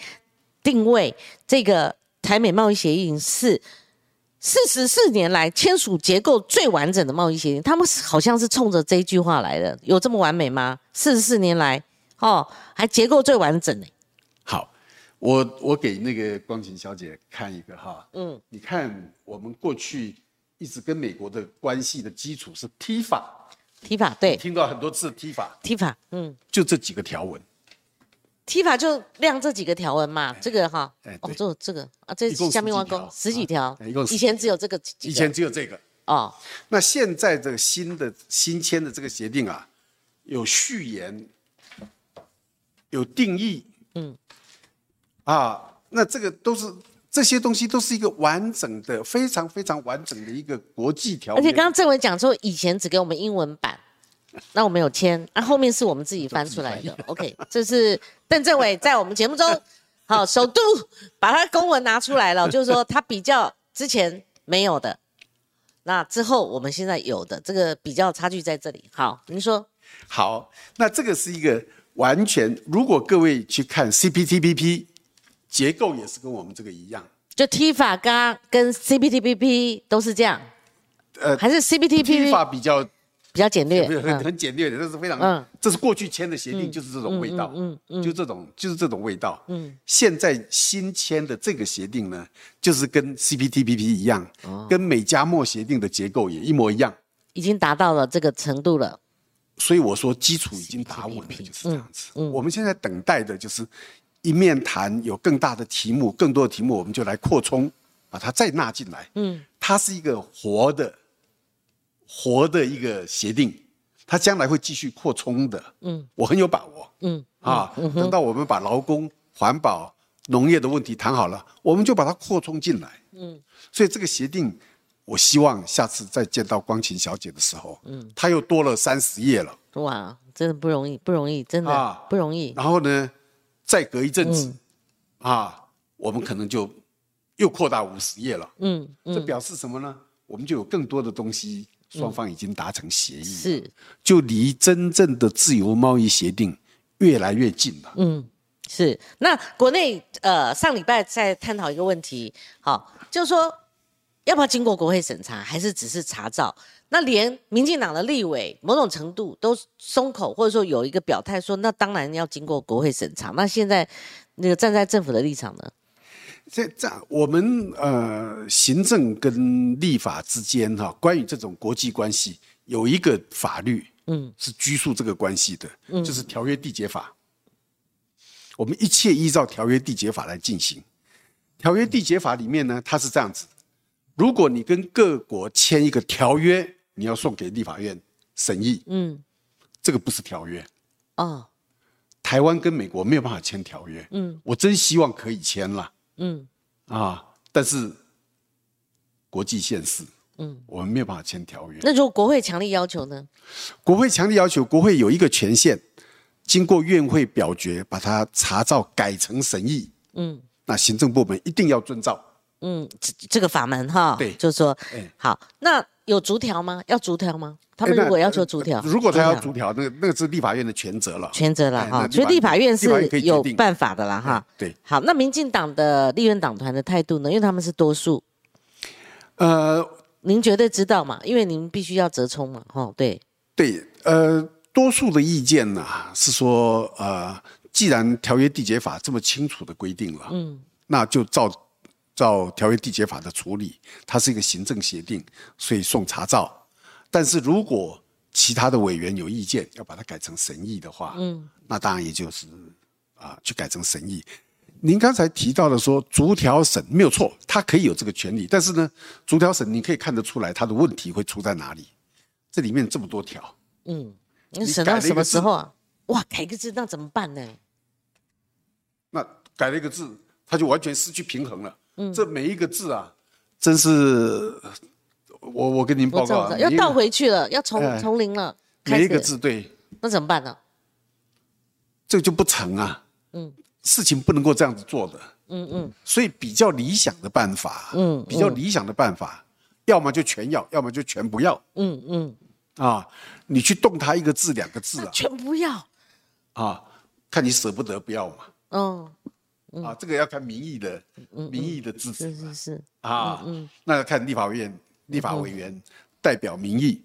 定位这个台美贸易协议是四十四年来签署结构最完整的贸易协定？他们是好像是冲着这一句话来的，有这么完美吗？四十四年来，哦，还结构最完整呢。好，我我给那个光晴小姐看一个哈，嗯，你看我们过去一直跟美国的关系的基础是 T 法，，T 法对听到很多次 T 法，，T 法，嗯。就这几个条文，，T 法就亮这几个条文嘛，这个哈哎，哦对，这这个啊，这下面挖十几条工十几条啊一共，以前只有这个，以前只有这个。哦，那现在这个新的新签的这个协定啊，有序言有定义，嗯，啊，那这个都是这些东西都是一个完整的、非常非常完整的一个国际条约。而且刚刚政委讲说，以前只给我们英文版，那我们有签，啊，后面是我们自己翻出来的。OK，这是邓政委在我们节目中，好首度把他公文拿出来了，就是说他比较之前没有的，那之后我们现在有的，这个比较差距在这里。好，您说。好，那这个是一个完全，如果各位去看 CPTPP 结构，也是跟我们这个一样。就 T 法刚跟 CPTPP 都是这样，呃，还是 CPTPP 法比较比较简略，很很简略的，这是非常，嗯，这是过去签的协定，就是这种味道，嗯嗯，就这种就是这种味道，嗯，现在新签的这个协定呢，就是跟 CPTPP 一样，跟美加墨协定的结构也一模一样，已经达到了这个程度了。所以我说基础已经打稳了，就是这样子。我们现在等待的就是一面谈有更大的题目，更多的题目我们就来扩充，把它再纳进来。嗯，它是一个活的、活的一个协定，它将来会继续扩充的。嗯，我很有把握。嗯，啊，等到我们把劳工、环保、农业的问题谈好了，我们就把它扩充进来。嗯，所以这个协定。我希望下次再见到光琴小姐的时候，嗯，她又多了三十页了。哇，真的不容易，不容易，真的不容易。然后呢，再隔一阵子，啊，我们可能就又扩大五十页了。嗯，这表示什么呢？我们就有更多的东西，双方已经达成协议，是，就离真正的自由贸易协定越来越近了。嗯，是。那国内呃，上礼拜在探讨一个问题，好，就是说。要不要经过国会审查，还是只是查照？那连民进党的立委某种程度都松口，或者说有一个表态说，那当然要经过国会审查。那现在那个站在政府的立场呢？这这样，我们呃行政跟立法之间哈，关于这种国际关系有一个法律，嗯，是拘束这个关系的，嗯，就是条约缔结法。我们一切依照条约缔结法来进行。条约缔结法里面呢，它是这样子。如果你跟各国签一个条约，你要送给立法院审议，嗯，这个不是条约，哦，台湾跟美国没有办法签条约，嗯，我真希望可以签了，嗯，啊，但是国际现实，嗯，我们没有办法签条约。那如果国会强力要求呢？国会强力要求，国会有一个权限，经过院会表决，把它查照改成审议，嗯，那行政部门一定要遵照。嗯，这这个法门哈，对，就是说，好，那有逐条吗？要逐条吗？他们如果要求逐条，如果他要逐条，那个那个是立法院的全责了，全责了哈。所以立法院是有办法的啦哈。对，好，那民进党的立院党团的态度呢？因为他们是多数，呃，您绝对知道嘛，因为您必须要折冲嘛，哈，对，对，呃，多数的意见呢是说，呃，既然条约缔结法这么清楚的规定了，嗯，那就照。照条约缔结法的处理，它是一个行政协定，所以送查照。但是如果其他的委员有意见，要把它改成审议的话，嗯，那当然也就是啊，去改成审议。您刚才提到的说逐条审没有错，他可以有这个权利。但是呢，逐条审你可以看得出来，他的问题会出在哪里？这里面这么多条，嗯，你审到什么时候啊？哇，改个字那怎么办呢？那改了一个字，他就完全失去平衡了。这每一个字啊，真是我我跟您报告啊，要倒回去了，要从从零了。每一个字对，那怎么办呢？这就不成啊。嗯，事情不能够这样子做的。嗯嗯。所以比较理想的办法，嗯，比较理想的办法，要么就全要，要么就全不要。嗯嗯。啊，你去动它一个字两个字啊，全不要。啊，看你舍不得不要嘛。嗯。啊，这个要看民意的，民意的支持是是是。啊，那要看立法院立法委员代表民意，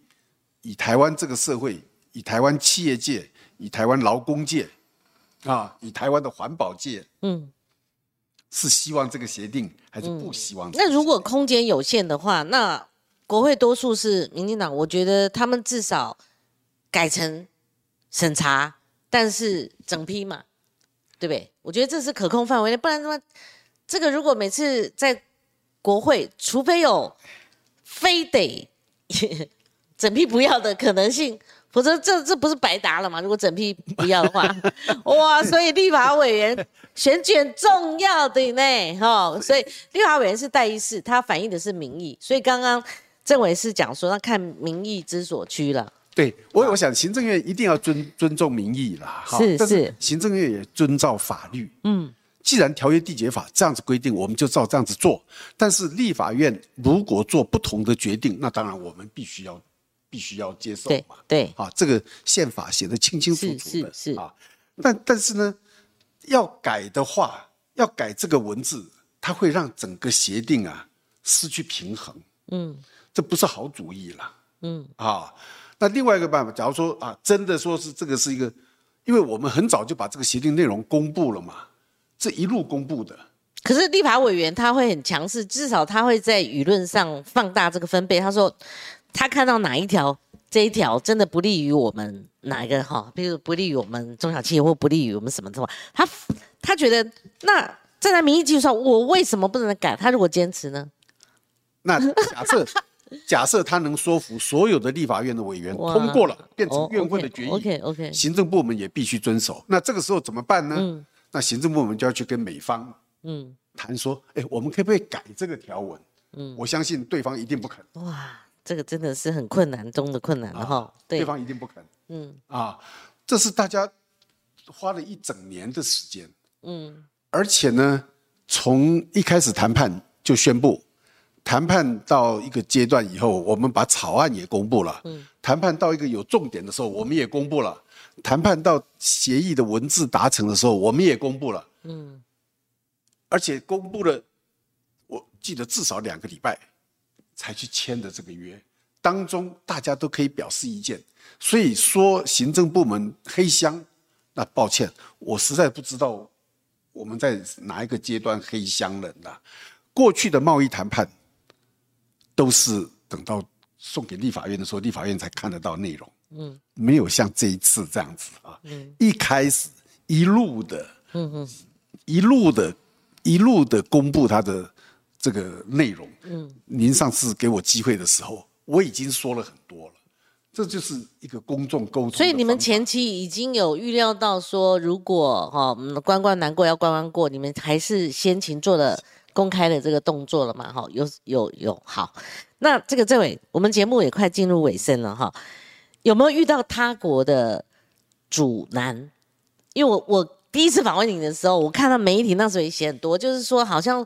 以台湾这个社会，以台湾企业界，以台湾劳工界，啊，以台湾的环保界，嗯，是希望这个协定还是不希望？那如果空间有限的话，那国会多数是民进党，我觉得他们至少改成审查，但是整批嘛。对不对？我觉得这是可控范围内，不然的话，这个如果每次在国会，除非有非得 整批不要的可能性，否否则这这不是白答了吗？如果整批不要的话，哇！所以立法委员选举很重要的呢，哈。所以立法委员是代议士，他反映的是民意。所以刚刚政委是讲说，那看民意之所趋了。对我，我想行政院一定要尊尊重民意啦，是是，行政院也遵照法律。嗯，既然条约缔结法这样子规定，我们就照这样子做。但是立法院如果做不同的决定，那当然我们必须要必须要接受嘛。对，啊，这个宪法写的清清楚楚的，是是啊。但但是呢，要改的话，要改这个文字，它会让整个协定啊失去平衡。嗯，这不是好主意了。嗯啊。那另外一个办法，假如说啊，真的说是这个是一个，因为我们很早就把这个协定内容公布了嘛，这一路公布的。可是立法委员他会很强势，至少他会在舆论上放大这个分贝。他说他看到哪一条这一条真的不利于我们哪一个哈，比如不利于我们中小企业或不利于我们什么的话，他他觉得那站在民意基础上，我为什么不能改？他如果坚持呢？那假设。假设他能说服所有的立法院的委员通过了，变成院会的决议，OK OK，行政部门也必须遵守。那这个时候怎么办呢？那行政部门就要去跟美方，嗯，谈说，哎，我们可不可以改这个条文？嗯，我相信对方一定不肯。哇，这个真的是很困难中的困难了哈。对方一定不肯。嗯，啊，这是大家花了一整年的时间。嗯，而且呢，从一开始谈判就宣布。谈判到一个阶段以后，我们把草案也公布了。嗯，谈判到一个有重点的时候，我们也公布了。谈判到协议的文字达成的时候，我们也公布了。嗯，而且公布了，我记得至少两个礼拜才去签的这个约，当中大家都可以表示意见。所以说行政部门黑箱，那抱歉，我实在不知道我们在哪一个阶段黑箱了。那过去的贸易谈判。都是等到送给立法院的时候，立法院才看得到内容。嗯，没有像这一次这样子啊。嗯，一开始一路的，嗯嗯，一路的，一路的公布他的这个内容。嗯，您上次给我机会的时候，我已经说了很多了。这就是一个公众沟通。所以你们前期已经有预料到说，如果哈关关难过要关关过，你们还是先行做了。公开的这个动作了嘛？哈，有有有，好。那这个政委，我们节目也快进入尾声了哈。有没有遇到他国的阻拦？因为我我第一次访问你的时候，我看到媒体那时候也写很多，就是说好像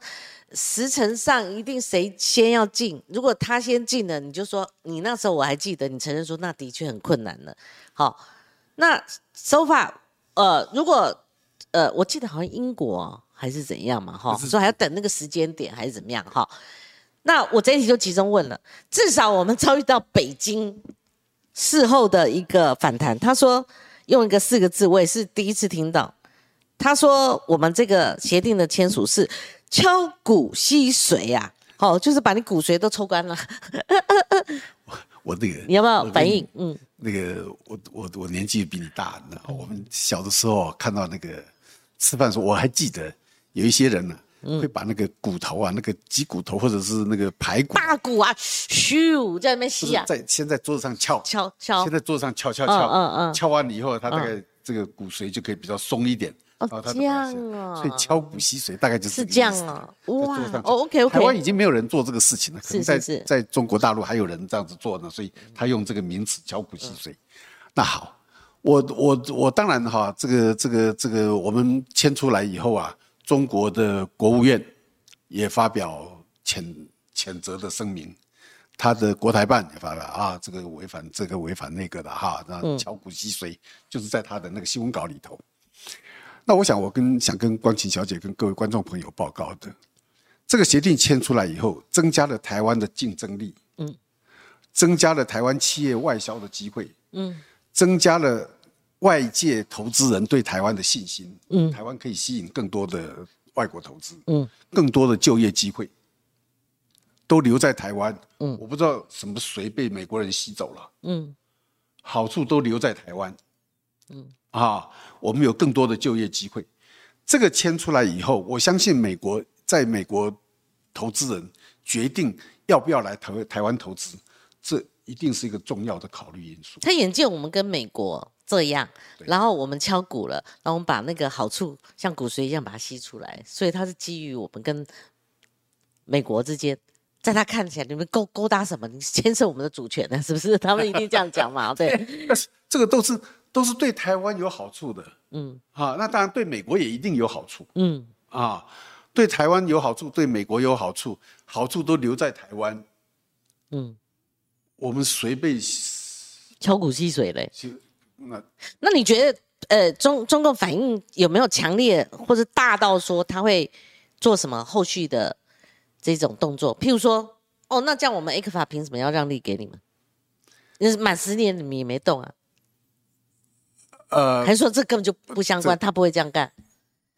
时辰上一定谁先要进，如果他先进了，你就说你那时候我还记得，你承认说那的确很困难了。好，那手法呃，如果呃，我记得好像英国。还是怎样嘛？哈，说还要等那个时间点，还是怎么样？哈，那我这一题就集中问了。至少我们遭遇到北京事后的一个反弹。他说用一个四个字，我也是第一次听到。他说我们这个协定的签署是敲骨吸髓啊，哦，就是把你骨髓都抽干了。我我那个你要不要反应？嗯，那个我我我年纪比你大，那我们小的时候看到那个吃饭时候，我还记得。有一些人呢，会把那个骨头啊，那个鸡骨头或者是那个排骨、大骨啊，咻在那边吸啊，在先在桌子上敲敲敲，先在桌子上敲敲敲，嗯嗯，敲完了以后，它大概这个骨髓就可以比较松一点。哦，这样啊，所以敲骨吸髓大概就是是这样啊，哇，OK OK。台湾已经没有人做这个事情了，可能在在中国大陆还有人这样子做呢，所以他用这个名词敲骨吸髓。那好，我我我当然哈，这个这个这个我们迁出来以后啊。中国的国务院也发表谴谴责的声明，他的国台办也发表啊，这个违反这个违反那个的哈，那敲骨吸髓就是在他的那个新闻稿里头。那我想，我跟想跟光晴小姐跟各位观众朋友报告的，这个协定签出来以后，增加了台湾的竞争力，嗯，增加了台湾企业外销的机会，嗯，增加了。外界投资人对台湾的信心，嗯，台湾可以吸引更多的外国投资，嗯，更多的就业机会，都留在台湾，嗯，我不知道什么谁被美国人吸走了，嗯，好处都留在台湾，嗯，啊，我们有更多的就业机会，这个签出来以后，我相信美国在美国投资人决定要不要来台台湾投资，这。一定是一个重要的考虑因素。他眼见我们跟美国这样，然后我们敲鼓了，然后我们把那个好处像骨髓一样把它吸出来，所以它是基于我们跟美国之间，在他看起来你们勾勾搭什么？你牵涉我们的主权呢？是不是？他们一定这样讲嘛？对，但是这个都是都是对台湾有好处的，嗯，啊，那当然对美国也一定有好处，嗯，啊，对台湾有好处，对美国有好处，好处都留在台湾，嗯，我们随被敲鼓吸水嘞，就那那你觉得，呃，中中共反应有没有强烈或者大到说他会做什么后续的这种动作？譬如说，哦，那这样我们 A 克法凭什么要让利给你们？那满十年你们也没动啊，呃，还是说这根本就不相关，他不会这样干？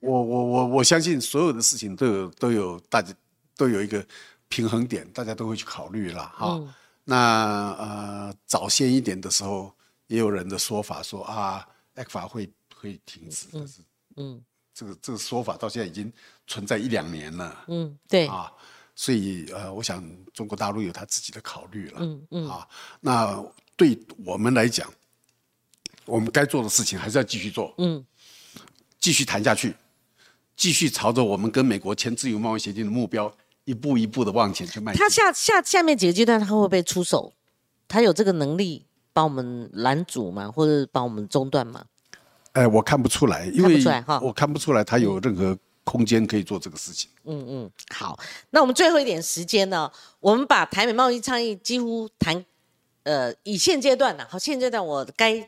我我我我相信所有的事情都有都有大家都有一个平衡点，大家都会去考虑了哈。那呃早先一点的时候，也有人的说法说啊，A 克法会会停止，但是嗯，这个这个说法到现在已经存在一两年了，嗯，对啊，所以呃，我想中国大陆有他自己的考虑了，嗯嗯啊，那对我们来讲，我们该做的事情还是要继续做，嗯，继续谈下去。继续朝着我们跟美国签自由贸易协定的目标，一步一步的往前去迈进。他下下下面几个阶段，他会不会出手？他有这个能力帮我们拦阻嘛？或者帮我们中断嘛？哎，我看不出来，因为我看不出来他有任何空间可以做这个事情。嗯嗯，好，那我们最后一点时间呢？我们把台美贸易倡议几乎谈，呃，以现阶段呢，好，现阶段我该。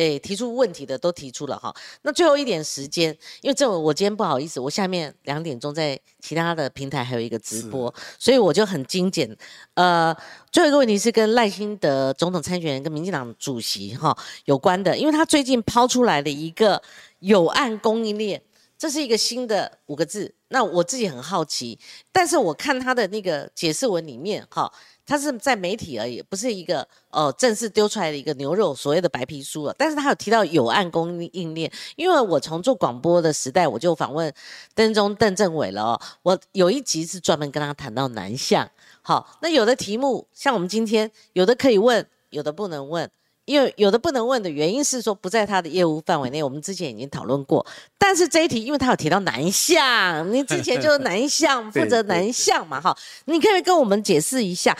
诶，提出问题的都提出了哈。那最后一点时间，因为这我今天不好意思，我下面两点钟在其他的平台还有一个直播，所以我就很精简。呃，最后一个问题是跟赖清德总统参选人跟民进党主席哈有关的，因为他最近抛出来的一个有案供应链，这是一个新的五个字。那我自己很好奇，但是我看他的那个解释文里面哈。它是在媒体而已，不是一个呃正式丢出来的一个牛肉所谓的白皮书了。但是他有提到有案供应链，因为我从做广播的时代，我就访问邓中邓政委了哦。我有一集是专门跟他谈到南向。好，那有的题目像我们今天有的可以问，有的不能问。因为有的不能问的原因是说不在他的业务范围内，我们之前已经讨论过。但是这一题，因为他有提到南向，你之前就是南向 负责南向嘛，哈，你可以跟我们解释一下。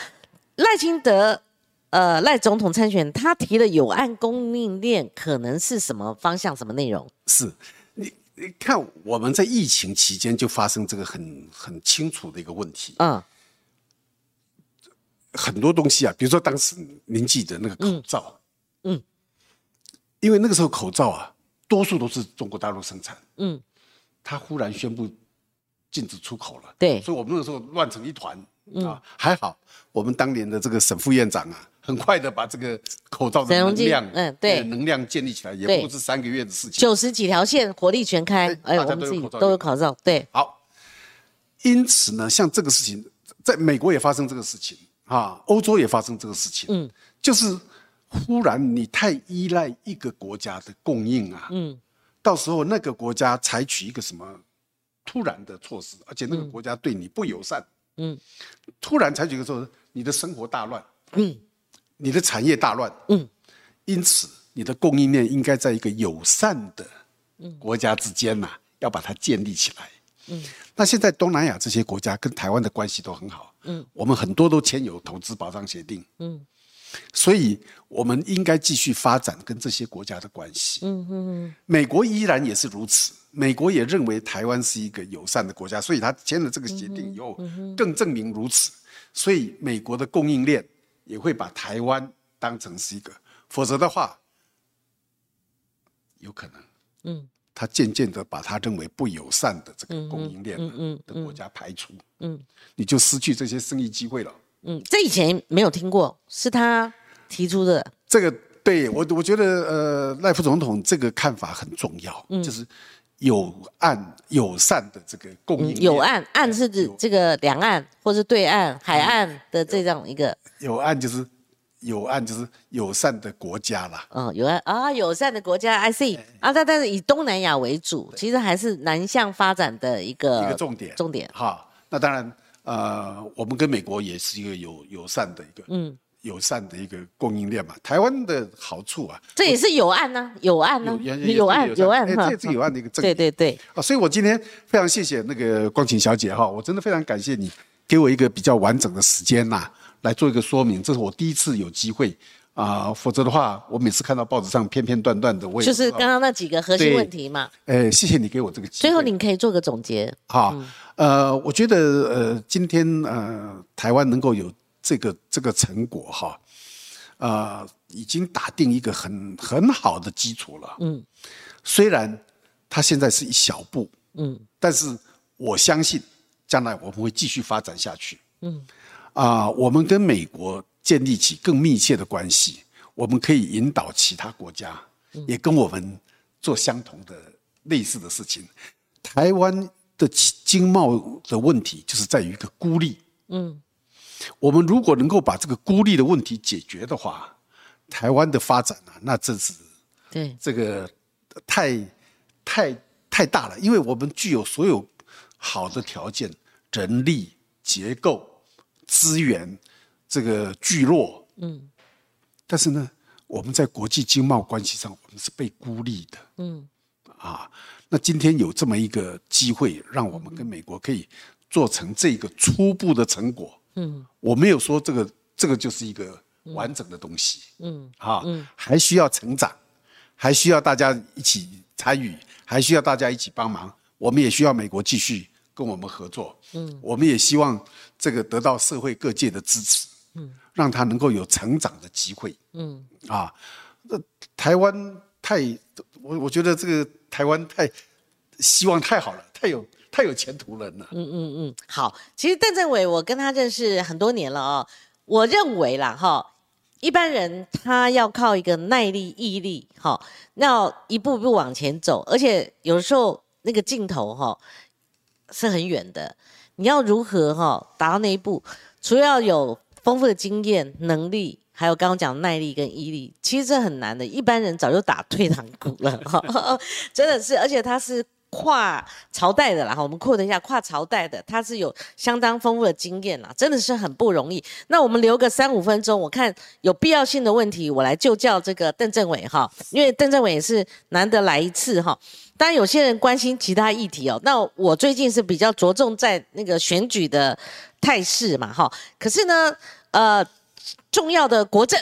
赖清德，呃，赖总统参选，他提的有案供应链可能是什么方向、什么内容？是，你你看，我们在疫情期间就发生这个很很清楚的一个问题。嗯，很多东西啊，比如说当时您记得那个口罩，嗯，因为那个时候口罩啊，多数都是中国大陆生产，嗯，他忽然宣布禁止出口了，对，所以我们那个时候乱成一团。啊，还好，我们当年的这个沈副院长啊，很快的把这个口罩的能量，嗯，对，能量建立起来，也不是三个月的事情。九十几条线，火力全开，哎，我们自己都有口罩，对。好，因此呢，像这个事情，在美国也发生这个事情啊，欧洲也发生这个事情，嗯，就是忽然你太依赖一个国家的供应啊，嗯，到时候那个国家采取一个什么突然的措施，而且那个国家对你不友善。嗯，突然采取个说，你的生活大乱，嗯，你的产业大乱，嗯，因此你的供应链应该在一个友善的国家之间呐，要把它建立起来。嗯，那现在东南亚这些国家跟台湾的关系都很好，嗯，我们很多都签有投资保障协定，嗯。所以，我们应该继续发展跟这些国家的关系。嗯嗯美国依然也是如此，美国也认为台湾是一个友善的国家，所以他签了这个协定以后，更证明如此。所以，美国的供应链也会把台湾当成是一个，否则的话，有可能，嗯，他渐渐的把他认为不友善的这个供应链的国家排除，嗯，你就失去这些生意机会了。嗯，这以前没有听过，是他提出的。这个对我，我觉得呃，赖副总统这个看法很重要，就是有岸友善的这个供应。有岸，岸是指这个两岸或是对岸海岸的这样一个。有岸就是有岸就是友善的国家啦。嗯，有岸啊，友善的国家，I see 啊，但但是以东南亚为主，其实还是南向发展的一个一个重点。重点哈，那当然。呃，我们跟美国也是一个有友善的一个，嗯，友善的一个供应链嘛。台湾的好处啊，这也是有案呢，有案呢，也也有案有案哎哈这是有案的一个证对明。对对，啊，所以我今天非常谢谢那个光晴小姐哈，我真的非常感谢你给我一个比较完整的时间呐、来做一个说明，这是我第一次有机会啊、否则的话，我每次看到报纸上片片段段的，我也就是刚刚那几个核心问题嘛。哎，谢谢你给我这个机会。最后，你可以做个总结。好，呃，我觉得呃，今天呃，台湾能够有这个这个成果哈，呃，已经打定一个很很好的基础了。嗯，虽然它现在是一小步，嗯，但是我相信将来我们会继续发展下去。嗯，啊、我们跟美国建立起更密切的关系，我们可以引导其他国家也跟我们做相同的类似的事情。台湾的经贸的问题就是在于一个孤立。嗯，我们如果能够把这个孤立的问题解决的话，台湾的发展啊，那真是对，这个太太太大了，因为我们具有所有好的条件，人力、结构、资源，这个聚落，嗯，但是呢，我们在国际经贸关系上，我们是被孤立的，嗯，啊，那今天有这么一个机会，让我们跟美国可以做成这个初步的成果，嗯，我没有说这个这个就是一个完整的东西，嗯，啊，还需要成长。还需要大家一起参与，还需要大家一起帮忙。我们也需要美国继续跟我们合作。嗯，我们也希望这个得到社会各界的支持。嗯，让他能够有成长的机会。嗯，啊，那台湾太，我我觉得这个台湾太希望太好了，太有太有前途了呢。嗯嗯嗯好，其实邓政伟我跟他认识很多年了哦，我认为啦哈，一般人他要靠一个耐力、毅力，哈，要一步步往前走，而且有时候那个尽头哈是很远的，你要如何哈达到那一步，除了要有丰富的经验、能力。还有刚刚讲的耐力跟毅力，其实这很难的，一般人早就打退堂鼓了，哈，真的是，而且他是跨朝代的啦，哈，我们扩的一下，跨朝代的，他是有相当丰富的经验啦，真的是很不容易。那我们留个三五分钟，我看有必要性的问题，我来就叫这个 邓政委哈，因为邓政委也是难得来一次哈。当然，有些人关心其他议题哦，那我最近是比较着重在那个选举的态势嘛，哈。可是呢，呃，重要的国政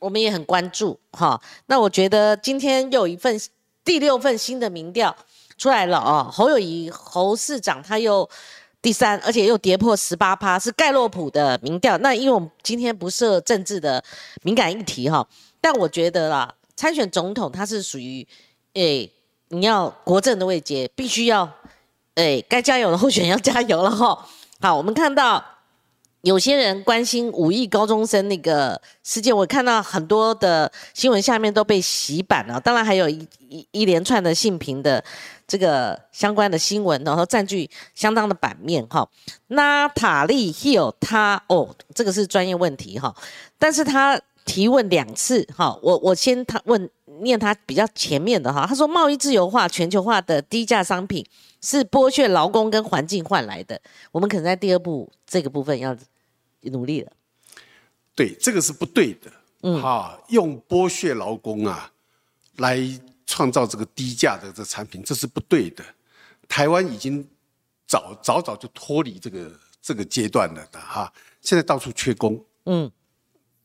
我们也很关注哈。那我觉得今天又有一份第六份新的民调出来了哦，侯友谊侯市长他又第三，而且又跌破十八趴，是盖洛普的民调。那因为我们今天不设政治的敏感议题哈，但我觉得啦，参选总统他是属于诶。你要国政的位阶，必须要，诶，该加油的候选人要加油了哈。好，我们看到有些人关心五亿高中生那个事件，我看到很多的新闻下面都被洗版了，当然还有一一一连串的性平的这个相关的新闻，然后占据相当的版面哈。那塔利 Hill 他哦，这个是专业问题哈，但是他提问两次哈，我我先他问。念他比较前面的哈，他说贸易自由化、全球化的低价商品是剥削劳工跟环境换来的，我们可能在第二步这个部分要努力了。对，这个是不对的。嗯，哈，用剥削劳工啊来创造这个低价的这产品，这是不对的。台湾已经早早早就脱离这个这个阶段了的哈，现在到处缺工。嗯。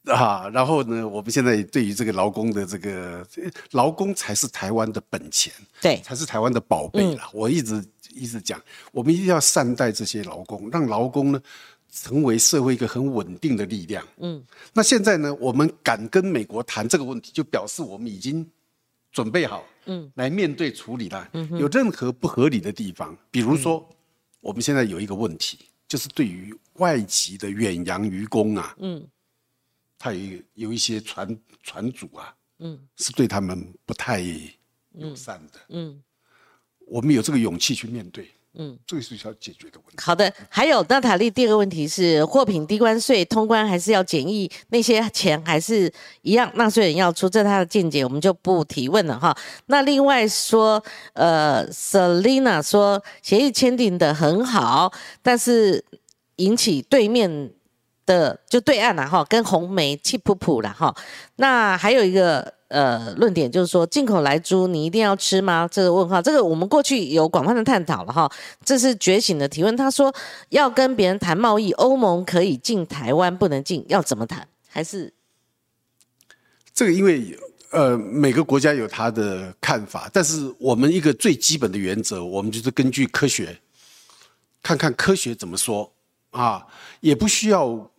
啊，然后呢，我们现在对于这个劳工的这个劳工才是台湾的本钱，对，才是台湾的宝贝啦。我一直一直讲，我们一定要善待这些劳工，让劳工呢成为社会一个很稳定的力量。嗯，那现在呢，我们敢跟美国谈这个问题，就表示我们已经准备好，嗯，来面对处理了。嗯，有任何不合理的地方，比如说，我们现在有一个问题，就是对于外籍的远洋渔工啊，嗯。他有有一些船船主啊，嗯，是对他们不太友善的，嗯，我们有这个勇气去面对，嗯，这个是需要解决的问题。好的，还有娜塔莉，第二个问题是货品低关税通关还是要检疫？那些钱还是一样纳税人要出，这他的见解我们就不提问了哈。那另外说，呃，Selina 说协议签订的很好，但是引起对面。的就对岸了哈，跟红梅气噗噗了哈。那还有一个呃论点就是说，进口来猪你一定要吃吗？这个问号，这个我们过去有广泛的探讨了哈。这是觉醒的提问，他说要跟别人谈贸易，欧盟可以进台湾，不能进，要怎么谈？还是这个因为呃每个国家有他的看法，但是我们一个最基本的原则，我们就是根据科学，看看科学怎么说啊，也不需要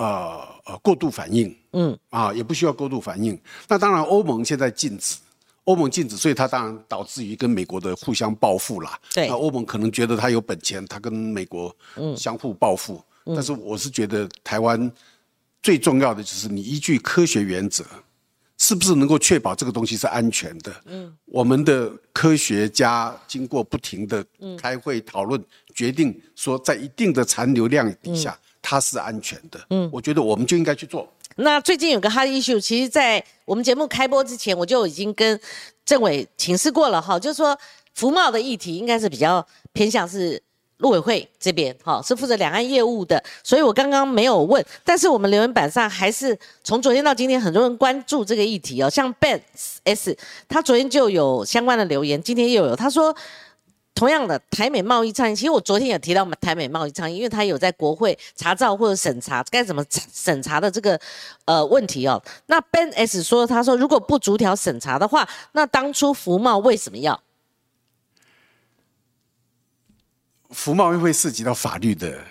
呃呃过度反应，嗯啊，也不需要过度反应。那当然，欧盟现在禁止，欧盟禁止，所以它当然导致于跟美国的互相报复啦。对那欧盟可能觉得它有本钱，它跟美国相互报复。但是我是觉得台湾最重要的就是你依据科学原则，是不是能够确保这个东西是安全的？嗯，我们的科学家经过不停的开会讨论，决定说在一定的残留量底下，它是安全的。嗯，我觉得我们就应该去做。那最近有个 hot issue，其实，在我们节目开播之前，我就已经跟政委请示过了哈，就是说服贸的议题应该是比较偏向是陆委会这边哈，是负责两岸业务的，所以我刚刚没有问，但是我们留言板上还是从昨天到今天，很多人关注这个议题哦，像 Ben S，他昨天就有相关的留言，今天又有，他说。同样的，台美贸易倡议，其实我昨天也提到我们台美贸易倡议，因为他有在国会查照或者审查该怎么查审查的这个呃问题哦。那 Ben S 说，他说如果不逐条审查的话，那当初服贸为什么要？服贸会涉及到法律的，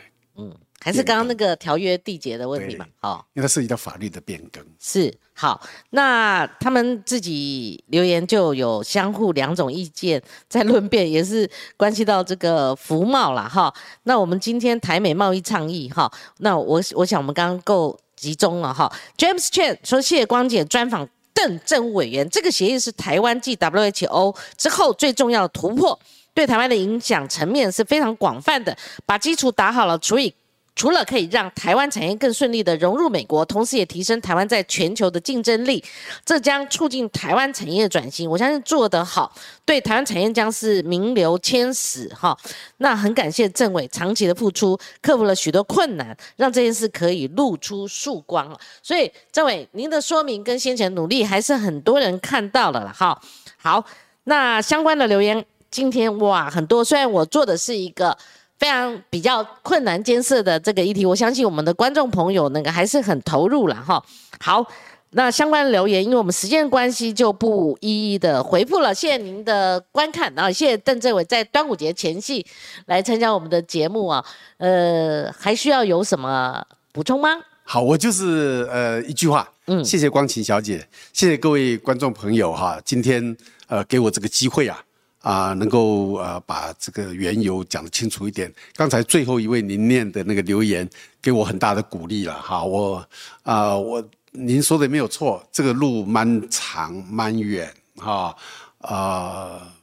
还是刚刚那个条约缔结的问题嘛？哦，因为它涉及到法律的变更。是好，那他们自己留言就有相互两种意见在论辩，也是关系到这个服贸啦。哈。那我们今天台美贸易倡议哈，那我我想我们刚刚够集中了哈。James Chen 说，谢光姐专访邓政务委员，这个协议是台湾继 WHO 之后最重要的突破，对台湾的影响层面是非常广泛的，把基础打好了，除以。除了可以让台湾产业更顺利的融入美国，同时也提升台湾在全球的竞争力，这将促进台湾产业转型。我相信做得好，对台湾产业将是名留千史哈。那很感谢政委长期的付出，克服了许多困难，让这件事可以露出曙光。所以，政委您的说明跟先前努力，还是很多人看到了了哈。好，那相关的留言今天哇很多，虽然我做的是一个。非常比较困难艰涩的这个议题，我相信我们的观众朋友那个还是很投入了哈。好，那相关的留言，因为我们时间关系就不一一的回复了。谢谢您的观看，然后谢谢邓政委在端午节前夕来参加我们的节目啊。呃，还需要有什么补充吗？好，我就是呃一句话，嗯，谢谢光晴小姐，谢谢各位观众朋友哈，今天呃给我这个机会啊。啊，能够呃把这个缘由讲得清楚一点。刚才最后一位您念的那个留言，给我很大的鼓励了哈。我啊，我您说的没有错，这个路蛮长蛮远哈。啊，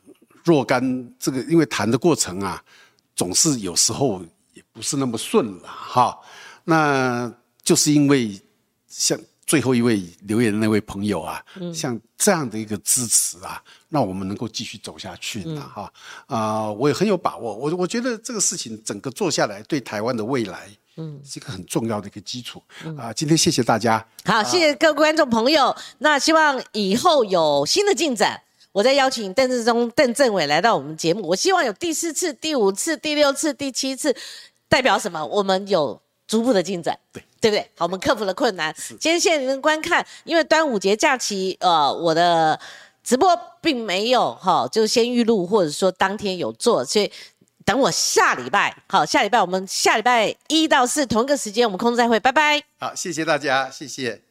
若干这个因为谈的过程啊，总是有时候也不是那么顺了哈。那就是因为像。最后一位留言的那位朋友啊，像这样的一个支持啊，那我们能够继续走下去呢哈啊，我也很有把握。我我觉得这个事情整个做下来，对台湾的未来，嗯，是一个很重要的一个基础啊。今天谢谢大家，好，谢谢各位观众朋友。那希望以后有新的进展，我再邀请邓志忠、邓政委来到我们节目。我希望有第四次、第五次、第六次、第七次，代表什么？我们有逐步的进展。对。对不对？好，我们克服了困难。今天谢谢您的观看，因为端午节假期，呃，我的直播并没有哈，就先预录或者说当天有做，所以等我下礼拜，好，下礼拜我们下礼拜一到四同一个时间，我们空中再会，拜拜。好，谢谢大家，谢谢。